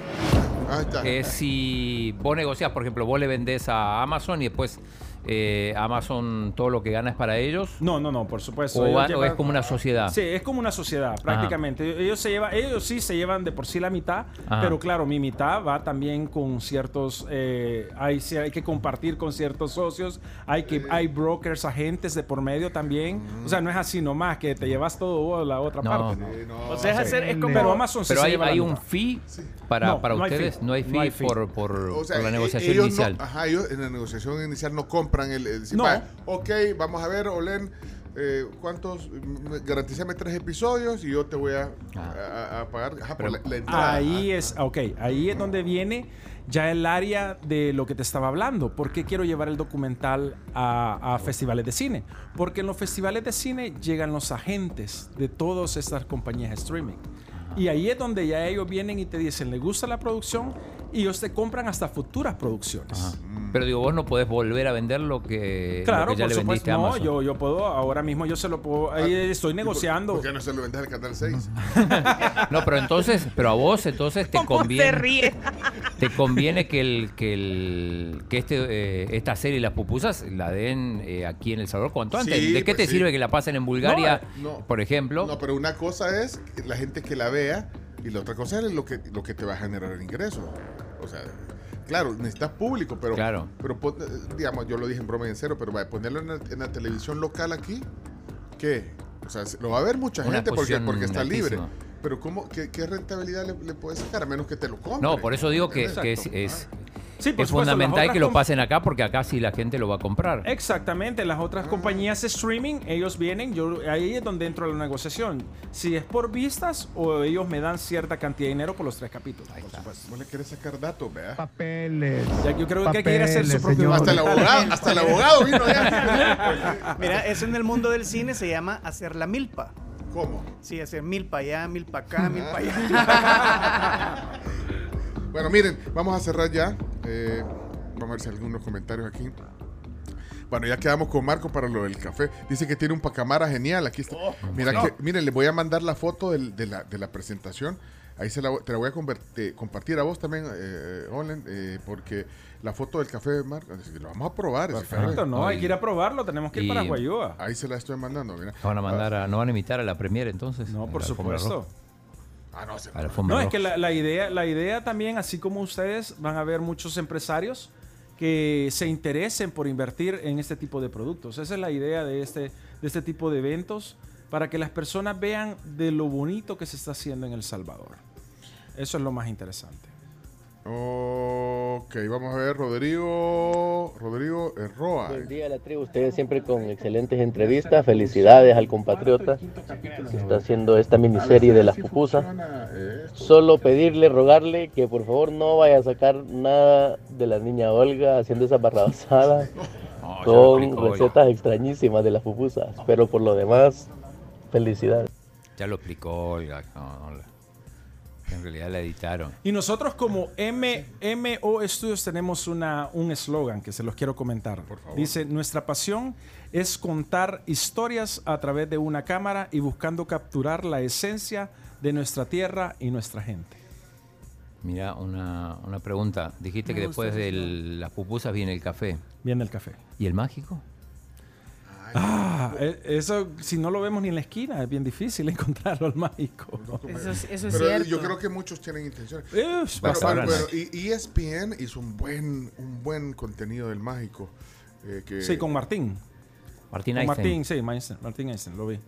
Ahí está. es si vos negociás, por ejemplo, vos le vendés a Amazon y después eh, Amazon todo lo que gana es para ellos. No, no, no, por supuesto. O, es como una sociedad. Sí, es como una sociedad, prácticamente. Ellos se llevan, ellos sí se llevan de por sí la mitad, Ajá. pero claro, mi mitad va también con ciertos, eh, hay, sí hay que compartir con ciertos socios, hay que, hay brokers, agentes de por medio también. O sea, no es así nomás que te llevas todo vos a la otra No. parte. Sí, no. O sea, es, hacer, es como... Pero Amazon sí Pero se hay, lleva hay un fee para, No, para no hay ustedes. No hay fee, No hay fee. Por, por, O sea, por la e- negociación ellos inicial. No, ajá, ellos en la negociación inicial no compran el. el decir, No. "Vaya, ok, vamos a ver, Olen, eh, ¿cuántos? Garantízame tres episodios y yo te voy a, a- a pagar ajá, por la, la entrada. Ahí es, ok, ahí es donde viene ya el área de lo que te estaba hablando. ¿Por qué quiero llevar el documental a, a festivales de cine? Porque en los festivales de cine llegan los agentes de todas estas compañías de streaming. Y ahí es donde ya ellos vienen y te dicen, ¿le gusta la producción? Y ellos te compran hasta futuras producciones. Ajá. Pero digo, vos no podés volver a vender lo que, lo Claro, que ya por le vendiste supuesto. a No, Amazon. yo, yo puedo, ahora mismo yo se lo puedo, ahí Ah, estoy ¿y por- negociando. ¿Por qué no se lo vendes al Canal 6? <laughs> No, pero entonces, pero a vos entonces te ¿Cómo se conviene, ríe? <laughs> te conviene que el que el que este eh, esta serie las pupusas la den eh, aquí en El Salvador cuanto antes. Sí, ¿De qué pues te sí. sirve que la pasen en Bulgaria, No, no. por ejemplo? No, pero una cosa es la gente que la y la otra cosa es lo que, lo que te va a generar ingresos. O sea, claro, necesitas público, pero, Claro. pero pon- eh, digamos, yo lo dije en broma y en cero, pero vaya, ponerlo en la, en la televisión local aquí, ¿qué? O sea, se- lo va a ver mucha Una gente porque, porque está libre. Pero ¿cómo, qué, qué rentabilidad le, le puedes sacar? A menos que te lo compre. No, por eso digo que, ¿Entiendes? que es, es, Sí, es supuesto, fundamental otras que lo pasen acá porque acá sí la gente lo va a comprar. Exactamente, las otras compañías de streaming, ellos vienen, yo ahí es donde entro a la negociación. Si es por vistas o ellos me dan cierta cantidad de dinero por los tres capítulos. por supuesto. Vos le querés sacar datos, vea. Papeles. Ya, yo creo que hay que ir a hacer su Papeles, propio. Hasta el abogado, hasta el abogado vino ya. <laughs> Mira, eso en el mundo del cine se llama hacer la milpa. ¿Cómo? Sí, hacer milpa allá, milpa acá, milpa <laughs> allá. <laughs> Bueno, miren, vamos a cerrar ya. Eh, vamos a ver si hay algunos comentarios aquí. Bueno, ya quedamos con Marco para lo del café. Dice que tiene un pacamara genial. Aquí está. Mira no. que, miren, le voy a mandar la foto del- de, la, de la presentación. Ahí se la, voy- te la voy a convertir- compartir a vos también, eh, Olen, eh, porque la foto del café de Marco, decir, lo vamos a probar. ese Perfecto, café. no, hay que ir a probarlo, tenemos que ir Y- para Guayúa. Ahí se la estoy mandando, mira. ¿No van a mandar a, no van a invitar a la premier entonces? No, por supuesto. Ah, no, se es que la, la idea, la idea también, así como ustedes, van a ver muchos empresarios que se interesen por invertir en este tipo de productos. Esa es la idea de este, de este tipo de eventos, para que las personas vean de lo bonito que se está haciendo en El Salvador. Eso es lo más interesante. Ok, vamos a ver, Rodrigo. Rodrigo Roa. Buen día, la tribu. Ustedes siempre con excelentes entrevistas. Felicidades al compatriota que está haciendo esta miniserie de las pupusas. Solo pedirle, rogarle que por favor no vaya a sacar nada de la niña Olga haciendo esa barrabasada <laughs> con recetas extrañísimas de las pupusas. Pero por lo demás, felicidades. Ya lo explicó Olga. no, no, en realidad la editaron. Y nosotros como M, MO Studios tenemos una, un eslogan que se los quiero comentar. Dice, nuestra pasión es contar historias a través de una cámara y buscando capturar la esencia de nuestra tierra y nuestra gente. Mira, una, una pregunta. Dijiste Me que después de las pupusas viene el café. Viene el café. ¿Y el mágico? Ah, e- eso si no lo vemos ni en la esquina es bien difícil <laughs> encontrarlo al mágico. Eso es, eso es Pero cierto. yo creo que muchos tienen intenciones. Es Bueno, bastante. bueno, bueno, y ESPN hizo un buen, un buen contenido del mágico. eh, que, Sí, con Martín. Martín Con Einstein. Martín, sí, Einstein, Martín Einstein, lo vi.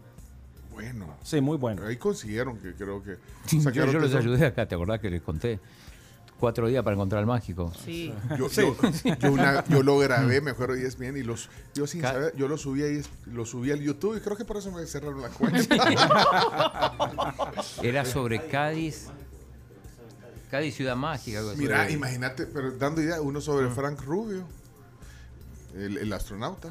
bueno. Sí, muy bueno. Ahí consiguieron que creo que. <laughs> Yo, yo los ayudé acá, ¿te acordás que les conté? Cuatro días para encontrar el mágico. Sí. Yo, Sí. yo- yo una- yo lo grabé, me acuerdo, y es bien, y los, yo sin saber, yo lo subí ahí, lo subí al YouTube y creo que por eso me cerraron la cuenta. <laughs> Era sobre Cádiz. Cádiz Ciudad Mágica. algo Mira, sobre- imagínate, pero dando idea, uno sobre Frank Rubio, el, el astronauta.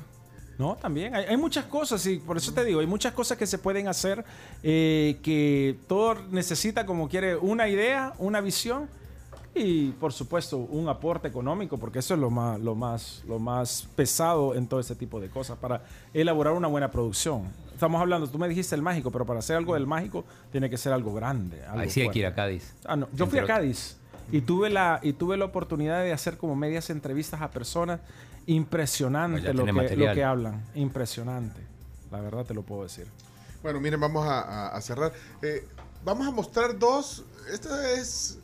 No, también. Hay, hay muchas cosas, y por eso te digo, hay muchas cosas que se pueden hacer eh, que todo necesita, como quiere, una idea, una visión y, por supuesto, un aporte económico, porque eso es lo más, lo más, lo más pesado en todo ese tipo de cosas para elaborar una buena producción. Estamos hablando, tú me dijiste el mágico, pero para hacer algo del mágico tiene que ser algo grande. Algo Ahí sí hay que ir a Cádiz. Ah, no. Yo fui a Cádiz y tuve la y tuve la oportunidad de hacer como medias entrevistas a personas impresionante lo que, lo que hablan, impresionante. La verdad te lo puedo decir. Bueno, miren, vamos a, a- a cerrar. Eh, vamos a mostrar dos. Esta es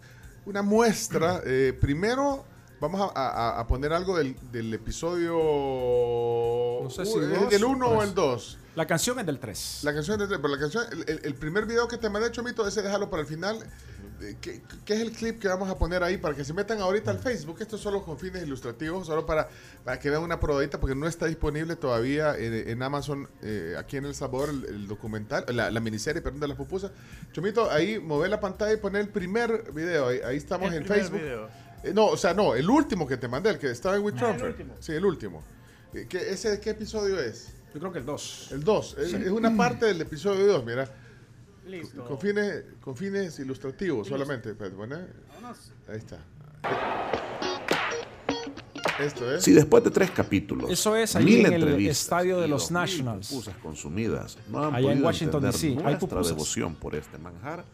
una muestra. Eh, primero, vamos a, a- a poner algo del, del episodio. No sé si uh, dos ¿El 1 o el 2? La canción es del 3. La canción, de, pero la canción el, el- el primer video que te mandé, Chomito, ese déjalo para el final. Eh, ¿Qué, qué es el clip que vamos a poner ahí para que se metan ahorita al Facebook? Esto es solo con fines ilustrativos, solo para, para que vean una probadita, porque no está disponible todavía en, en Amazon, eh, aquí en El Salvador, el, el documental, la, la miniserie, perdón, de las pupusas. Chomito, ahí mover la pantalla y poner el primer video. Ahí, ahí estamos El en primer Facebook. video. Eh, no, o sea, no, el último que te mandé, el que estaba en With Ah, el Trumper. último. Sí, el último. Eh, ¿qué, ¿Ese qué episodio es? Yo creo que el 2. El 2. Es, es una parte del episodio 2, mira. Listo. Con fines, con fines ilustrativos solamente. Espérate, bueno, Vámonos. ahí está. Esto es. Si después de tres capítulos, Eso es ahí mil en el estadio de los 2000 Nationals. consumidas no han Allá en podido Washington, entender D.C. Hay nuestra devoción por este manjar,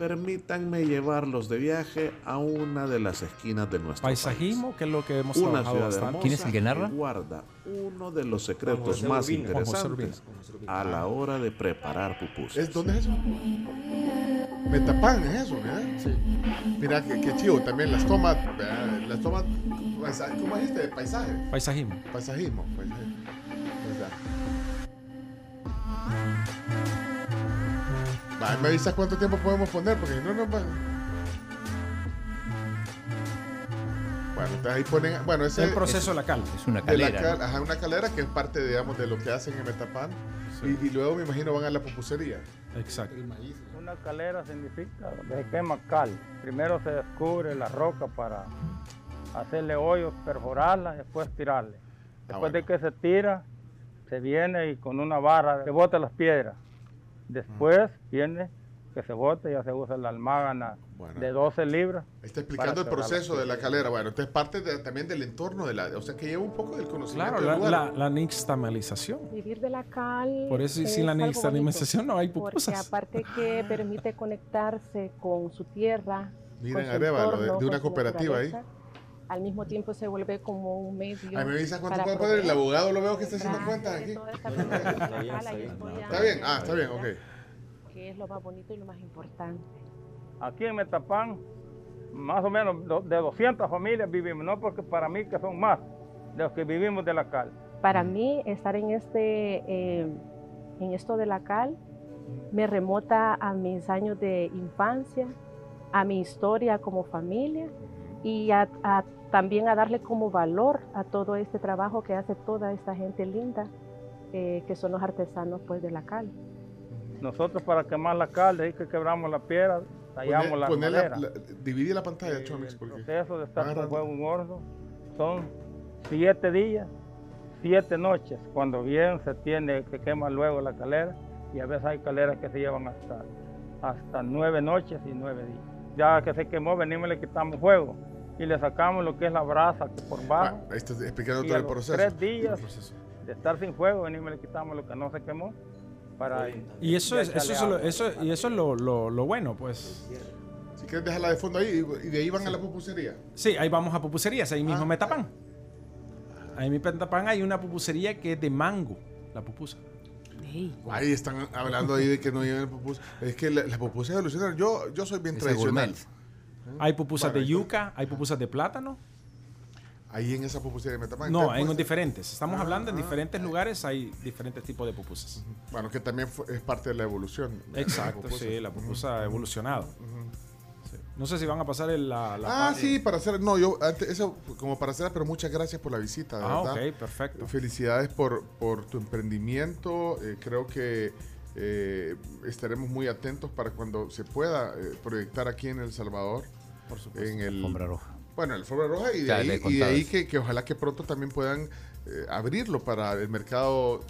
permítanme llevarlos de viaje a una de las esquinas de nuestro Paisajismo, que es lo que hemos país. Una trabajado ciudad hermosa ¿Quién es el que narra? guarda uno de los secretos José más Urbina. Juan José interesantes Urbina. a la hora de preparar pupusas. ¿Es, ¿Dónde es eso? Metapan, es eso, ¿verdad? Sí. Mira, qué, qué chivo también las tomas. ¿verdad? Las tomas. ¿Cómo este? Paisaje. Paisajismo. Paisajismo. paisaje. Ahí me avisas cuánto tiempo podemos poner, porque si no nos van. Bueno, entonces ahí ponen. Bueno, ese El proceso de la cal. Es una de la calera. cal- ajá, una calera que es parte, digamos, de lo que hacen en Metapan. Y, y luego me imagino van a la pupusería. Exacto. Una calera significa se quema cal. Primero se descubre la roca para hacerle hoyos, perforarla, después tirarle. Después de que se tira, se viene y con una barra se bota las piedras. Después viene que se bote, ya se usa la almágana Bueno. de 12 libras. Está explicando el proceso de la calera. Bueno, entonces parte de- también del entorno de la. O sea, que lleva un poco del conocimiento Claro, del la, lugar. la, la nixtamalización. Vivir de la cal. Por eso, es sin la nixtamalización no hay pupusas. Porque aparte que <laughs> permite conectarse con su tierra. Miren, Arevalo, de- de una cooperativa ahí. Al mismo tiempo se vuelve como un medio. Ay, me avisas cuánto para puedo poner. El abogado lo veo que está haciendo cuentas aquí. Está bien, ah, está bien, ok. Que es lo más bonito y lo más importante. Aquí en Metapán, más o menos de 200 familias vivimos, no porque para mí que son más de los que vivimos de la cal. Para mí, estar en, este, eh, en esto de la cal me remota a mis años de infancia, a mi historia como familia y a- a- también a darle como valor a todo este trabajo que hace toda esta gente linda, eh, que son los artesanos pues, de la cal. Nosotros para quemar la cal, de ahí que quebramos la piedra, tallamos la madera. la, dividí la pantalla, Chomix, porque. El proceso de estar con fuego en horno son siete días, siete noches, cuando bien se tiene, se quema luego la calera y a veces hay caleras que se llevan hasta, hasta nueve noches y nueve días. Ya que se quemó, venimos y le quitamos fuego y le sacamos lo que es la brasa que por bajo. Ah, ahí está explicando y todo el los proceso. tres días de estar sin fuego, venimos y le quitamos lo que no se quemó para Y eso es, eso es, lo, eso, y eso es lo, lo- lo bueno, pues. Si quieres dejarla de fondo ahí y, de ahí van a la pupusería. Sí, ahí vamos a pupuserías, ahí Ah. mismo en Metapan. Ahí en Metapan hay una pupusería que es de mango, la pupusa. Ahí están hablando ahí de que no llevan pupusas. Es que la- las pupusas evolucionaron. Yo, yo soy bien Ese tradicional. gourmet. Hay pupusas de yuca, hay pupusas de plátano. Ahí en esa pupusería de Metapan. No, en diferentes. Estamos ah, hablando en ah, diferentes lugares, hay diferentes tipos de pupusas. Bueno, que también fue- es parte de la evolución. la Exacto, sí, la pupusa ha evolucionado. Sí. No sé si van a pasar el- la, la Ah, sí, para hacer. No, yo antes, eso como para hacer, pero muchas gracias por la visita. de Ah, verdad. ok, perfecto. Felicidades por, por tu emprendimiento. eh, creo que eh, estaremos muy atentos para cuando se pueda eh, proyectar aquí en El Salvador. Por supuesto. En el, Alfombra roja. Bueno, el Alfombra Roja y de Ya, ahí, y de que, que ojalá que pronto también puedan eh, abrirlo para el mercado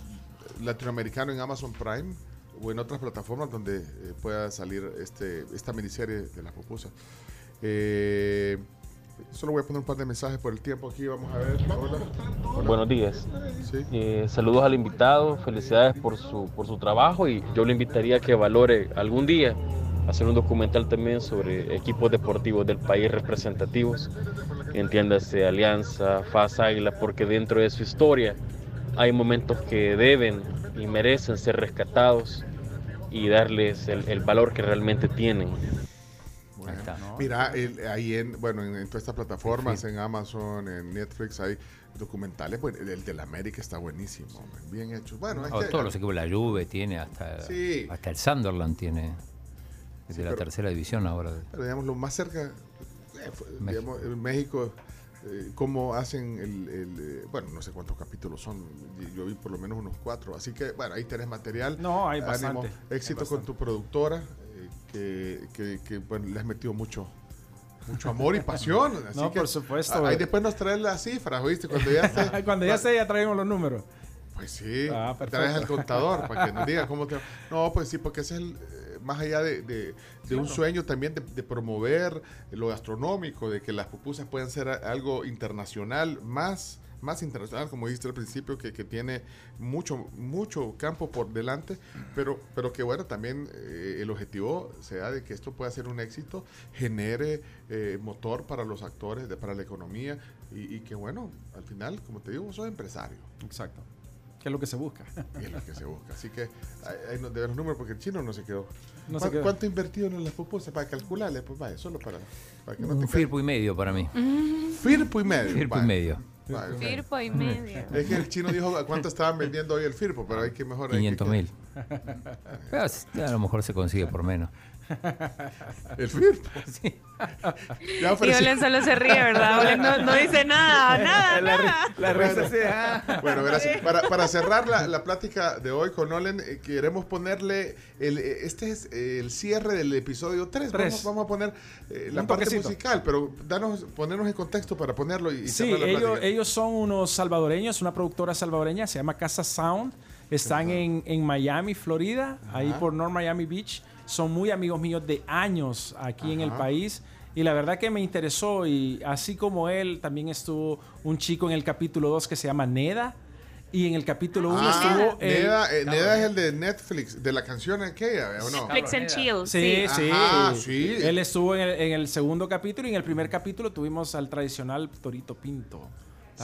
latinoamericano en Amazon Prime o en otras plataformas donde eh, pueda salir este, esta miniserie de las pupusas. Eh, solo voy a poner un par de mensajes por el tiempo aquí, vamos a ver. Hola. Hola. Buenos días. Eh, saludos al invitado, felicidades por su, por su trabajo y yo le invitaría a que valore algún día hacer un documental también sobre equipos deportivos del país representativos, entiéndase Alianza, FAS Águila, porque dentro de su historia hay momentos que deben y merecen ser rescatados y darles el, el valor que realmente tienen. Bueno, Mira, el- ahí en, bueno, en, en todas estas plataformas, en Amazon, en Netflix, hay documentales. Bueno, el, el de la América está buenísimo, bien hecho. Bueno, es que- todos los equipos, la Juve tiene, hasta, Sí. hasta el Sunderland tiene. Es Sí, de la pero- tercera división ahora. Pero digamos, lo más cerca, eh, fue, digamos, en México, eh, cómo hacen el, el, eh, bueno, no sé cuántos capítulos son, yo vi por lo menos unos cuatro, así que, bueno, ahí tenés material. No, hay Ánimo, bastante, Éxito hay con tu productora, eh, que, que, que, bueno, le has metido mucho mucho amor y pasión. <laughs> Así No, que, por supuesto. ah, Ahí después nos traes las cifras, ¿oíste? Cuando ya <laughs> esté. Cuando ya esté, ya traemos los números. Pues sí, Ah, perfecto. traes al contador para que nos diga cómo te... <laughs> No, pues sí, porque ese es el, más allá de, de- de un sueño también de, de promover lo gastronómico, de que las pupusas puedan ser algo internacional, más, más internacional, como dijiste al principio, que, que tiene mucho, mucho campo por delante, pero, pero que bueno, también eh, el objetivo sea de que esto pueda ser un éxito, genere eh, motor para los actores, para la economía, y, y que bueno, al final, como te digo, vos sos empresario. Exacto. ¿Qué es lo que se busca? Y es lo que se busca. Así que nos deben los números porque el chino no se quedó. No se ¿Cuán- quedó. ¿Cuánto ha invertido en las pupusas? Para calcularle, pues vaya, solo para, para que no Un te firpo y medio para mí. Firpo y medio. Firpo y medio. Firpo y medio. Es que el chino dijo a cuánto estaban vendiendo hoy el Firpo, pero hay que mejor. hay que- 500 mil. <laughs> Pero A lo mejor se consigue por menos. <laughs> El Firpo. Y Olen solo se ríe, ¿verdad? Olen no, no dice nada, nada, La nada. la risa Bueno, sí, ah. Bueno, gracias. Para, para cerrar la, la plática de hoy con Olen, eh, queremos ponerle. El, eh, este es eh, el cierre del episodio 3. Tres. Vamos, vamos a poner eh, la parte toquecito. musical, pero danos, ponernos en contexto para ponerlo y, y Sí, cerrar la ellos, plática. ellos son unos salvadoreños, una productora salvadoreña, se llama Casa Sound. Están en, en Miami, Florida, ahí por North Miami Beach. Son muy amigos míos de años aquí en el Ajá. país. Y la verdad que me interesó. Y así como él, también estuvo un chico en el capítulo 2 que se llama Neda. Y en el capítulo 1 Ah, estuvo. el- Neda, eh, Neda es el de Netflix, de la canción aquella, ¿o no? Netflix and chill. Sí, sí. Ajá, sí. Él estuvo en el, en el segundo capítulo y en el primer capítulo tuvimos al tradicional Torito Pinto.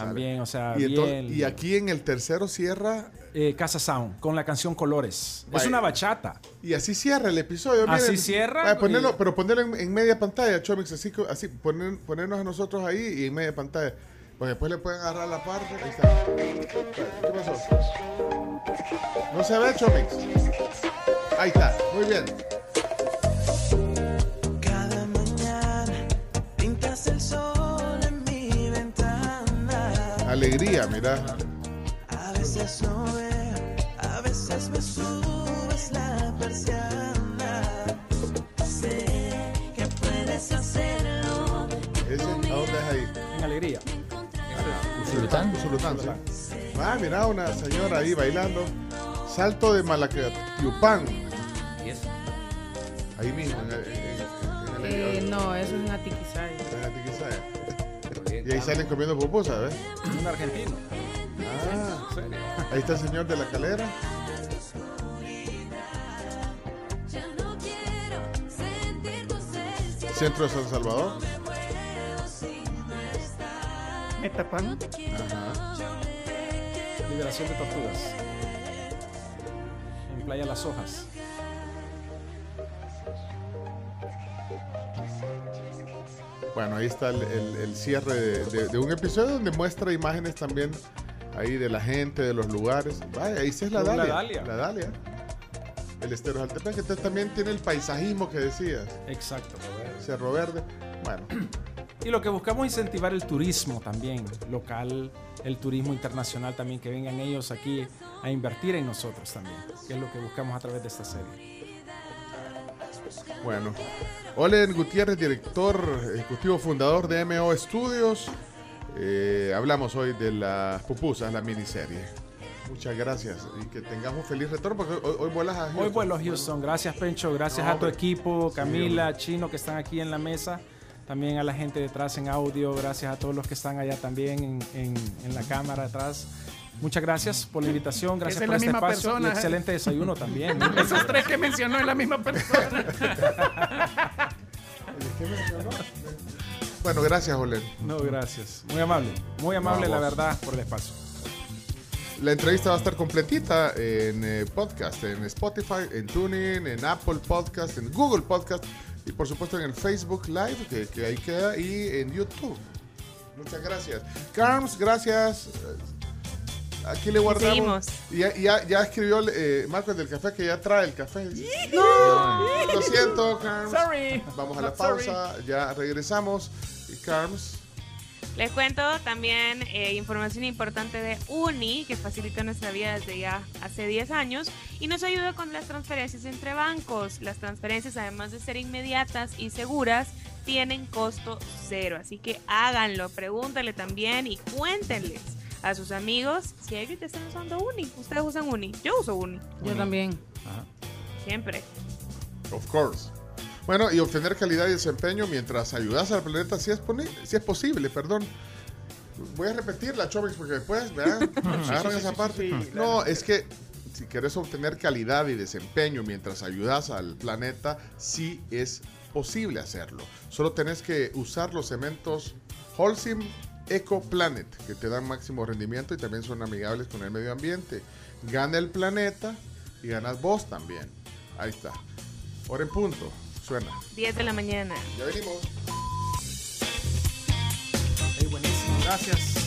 También, o sea, y, ento- bien. y aquí en el tercero cierra. eh, Casa Sound, con la canción Colores. Es Vaya. una bachata. Y así cierra el episodio. Así cierra, Vaya, ponerlo- y- pero ponerlo en, en media pantalla, Chomix, así, así poner- ponernos a nosotros ahí y en media pantalla. Pues después le pueden agarrar la parte. Ahí está. ¿Qué pasó? No se ve, Chomix. Ahí está, muy bien. Alegría, mira. A veces no veo, a veces me subes la persiana. Sé que puedes hacerlo. Ese, ¿A dónde es ahí? En alegría. ¿Usulután? Usulután, sí. Ah, mira, una señora ahí bailando. Salto de Malacatayupán. ¿Y eso? Ahí mismo, en, en- en- en Eh, el- no, eso es en la tiquisaya. Y ahí salen comiendo pupusas, ¿ves? Un argentino. Ah, ahí está el señor de la calera. Centro de San Salvador. Metapan. Ajá. Liberación de tortugas. En Playa Las Hojas. Bueno, ahí está el, el- el cierre de, de- de un episodio donde muestra imágenes también ahí de la gente, de los lugares. Vaya, ahí sí es la La Dalia. Dalia. La Dalia. El estero Jaltepec, que también tiene el paisajismo que decías. Exacto. Cerro Verde. Bueno, <clears throat> Y lo que buscamos es incentivar el turismo también, local, el turismo internacional también, que vengan ellos aquí a invertir en nosotros también, que es lo que buscamos a través de esta serie. Bueno. Olen Gutiérrez, director ejecutivo fundador de MO Studios. Eh, hablamos hoy de las pupusas, la miniserie. Muchas gracias y que tengamos feliz retorno porque hoy, hoy vuelas a Houston. Hoy vuelo a Houston. Gracias, Pencho. Gracias No, a tu equipo, Sí, Camila, Chino, que están aquí en la mesa. También a la gente detrás en audio. Gracias a todos los que están allá también en, en- en la cámara atrás. Muchas gracias por la invitación. Gracias es por la este misma espacio. persona, y excelente desayuno también. <laughs> Esos tres que mencionó es la misma persona. Bueno, gracias, Olen. No, gracias. Muy amable. Muy amable, No, la verdad, por el espacio. La entrevista va a estar completita en eh, podcast, en Spotify, en TuneIn, en Apple Podcast, en Google Podcast y por supuesto en el Facebook Live, que, que ahí queda, y en YouTube. Muchas gracias. Carms, gracias. Aquí le guardamos. Seguimos. Y ya, ya, ya escribió eh, Marcos del café que ya trae el café. Lo siento, Carms. Sorry. Vamos a la <laughs> sorry. pausa, ya regresamos. Carms. Les cuento también eh, información importante de Uni, que facilita nuestra vida desde ya hace 10 años y nos ayuda con las transferencias entre bancos. Las transferencias, además de ser inmediatas y seguras, tienen costo cero. Así que háganlo, pregúntale también y cuéntenles a sus amigos si ellos ya están usando Uni. Ustedes usan Uni. Yo uso Uni. Yo también. Siempre. Of course. Bueno, y obtener calidad y desempeño mientras ayudas al planeta si es, poni- si es posible, perdón. Voy a repetir la Chomix porque después, ¿verdad? <laughs> Agarran esa parte. No, es que si quieres obtener calidad y desempeño mientras ayudas al planeta, sí es posible hacerlo. Solo tenés que usar los cementos Holcim Eco Planet, que te dan máximo rendimiento y también son amigables con el medio ambiente. Gana el planeta y ganas vos también. Ahí está. Hora en punto. Suena. 10 de la mañana. Ya venimos. buenísimo. Gracias.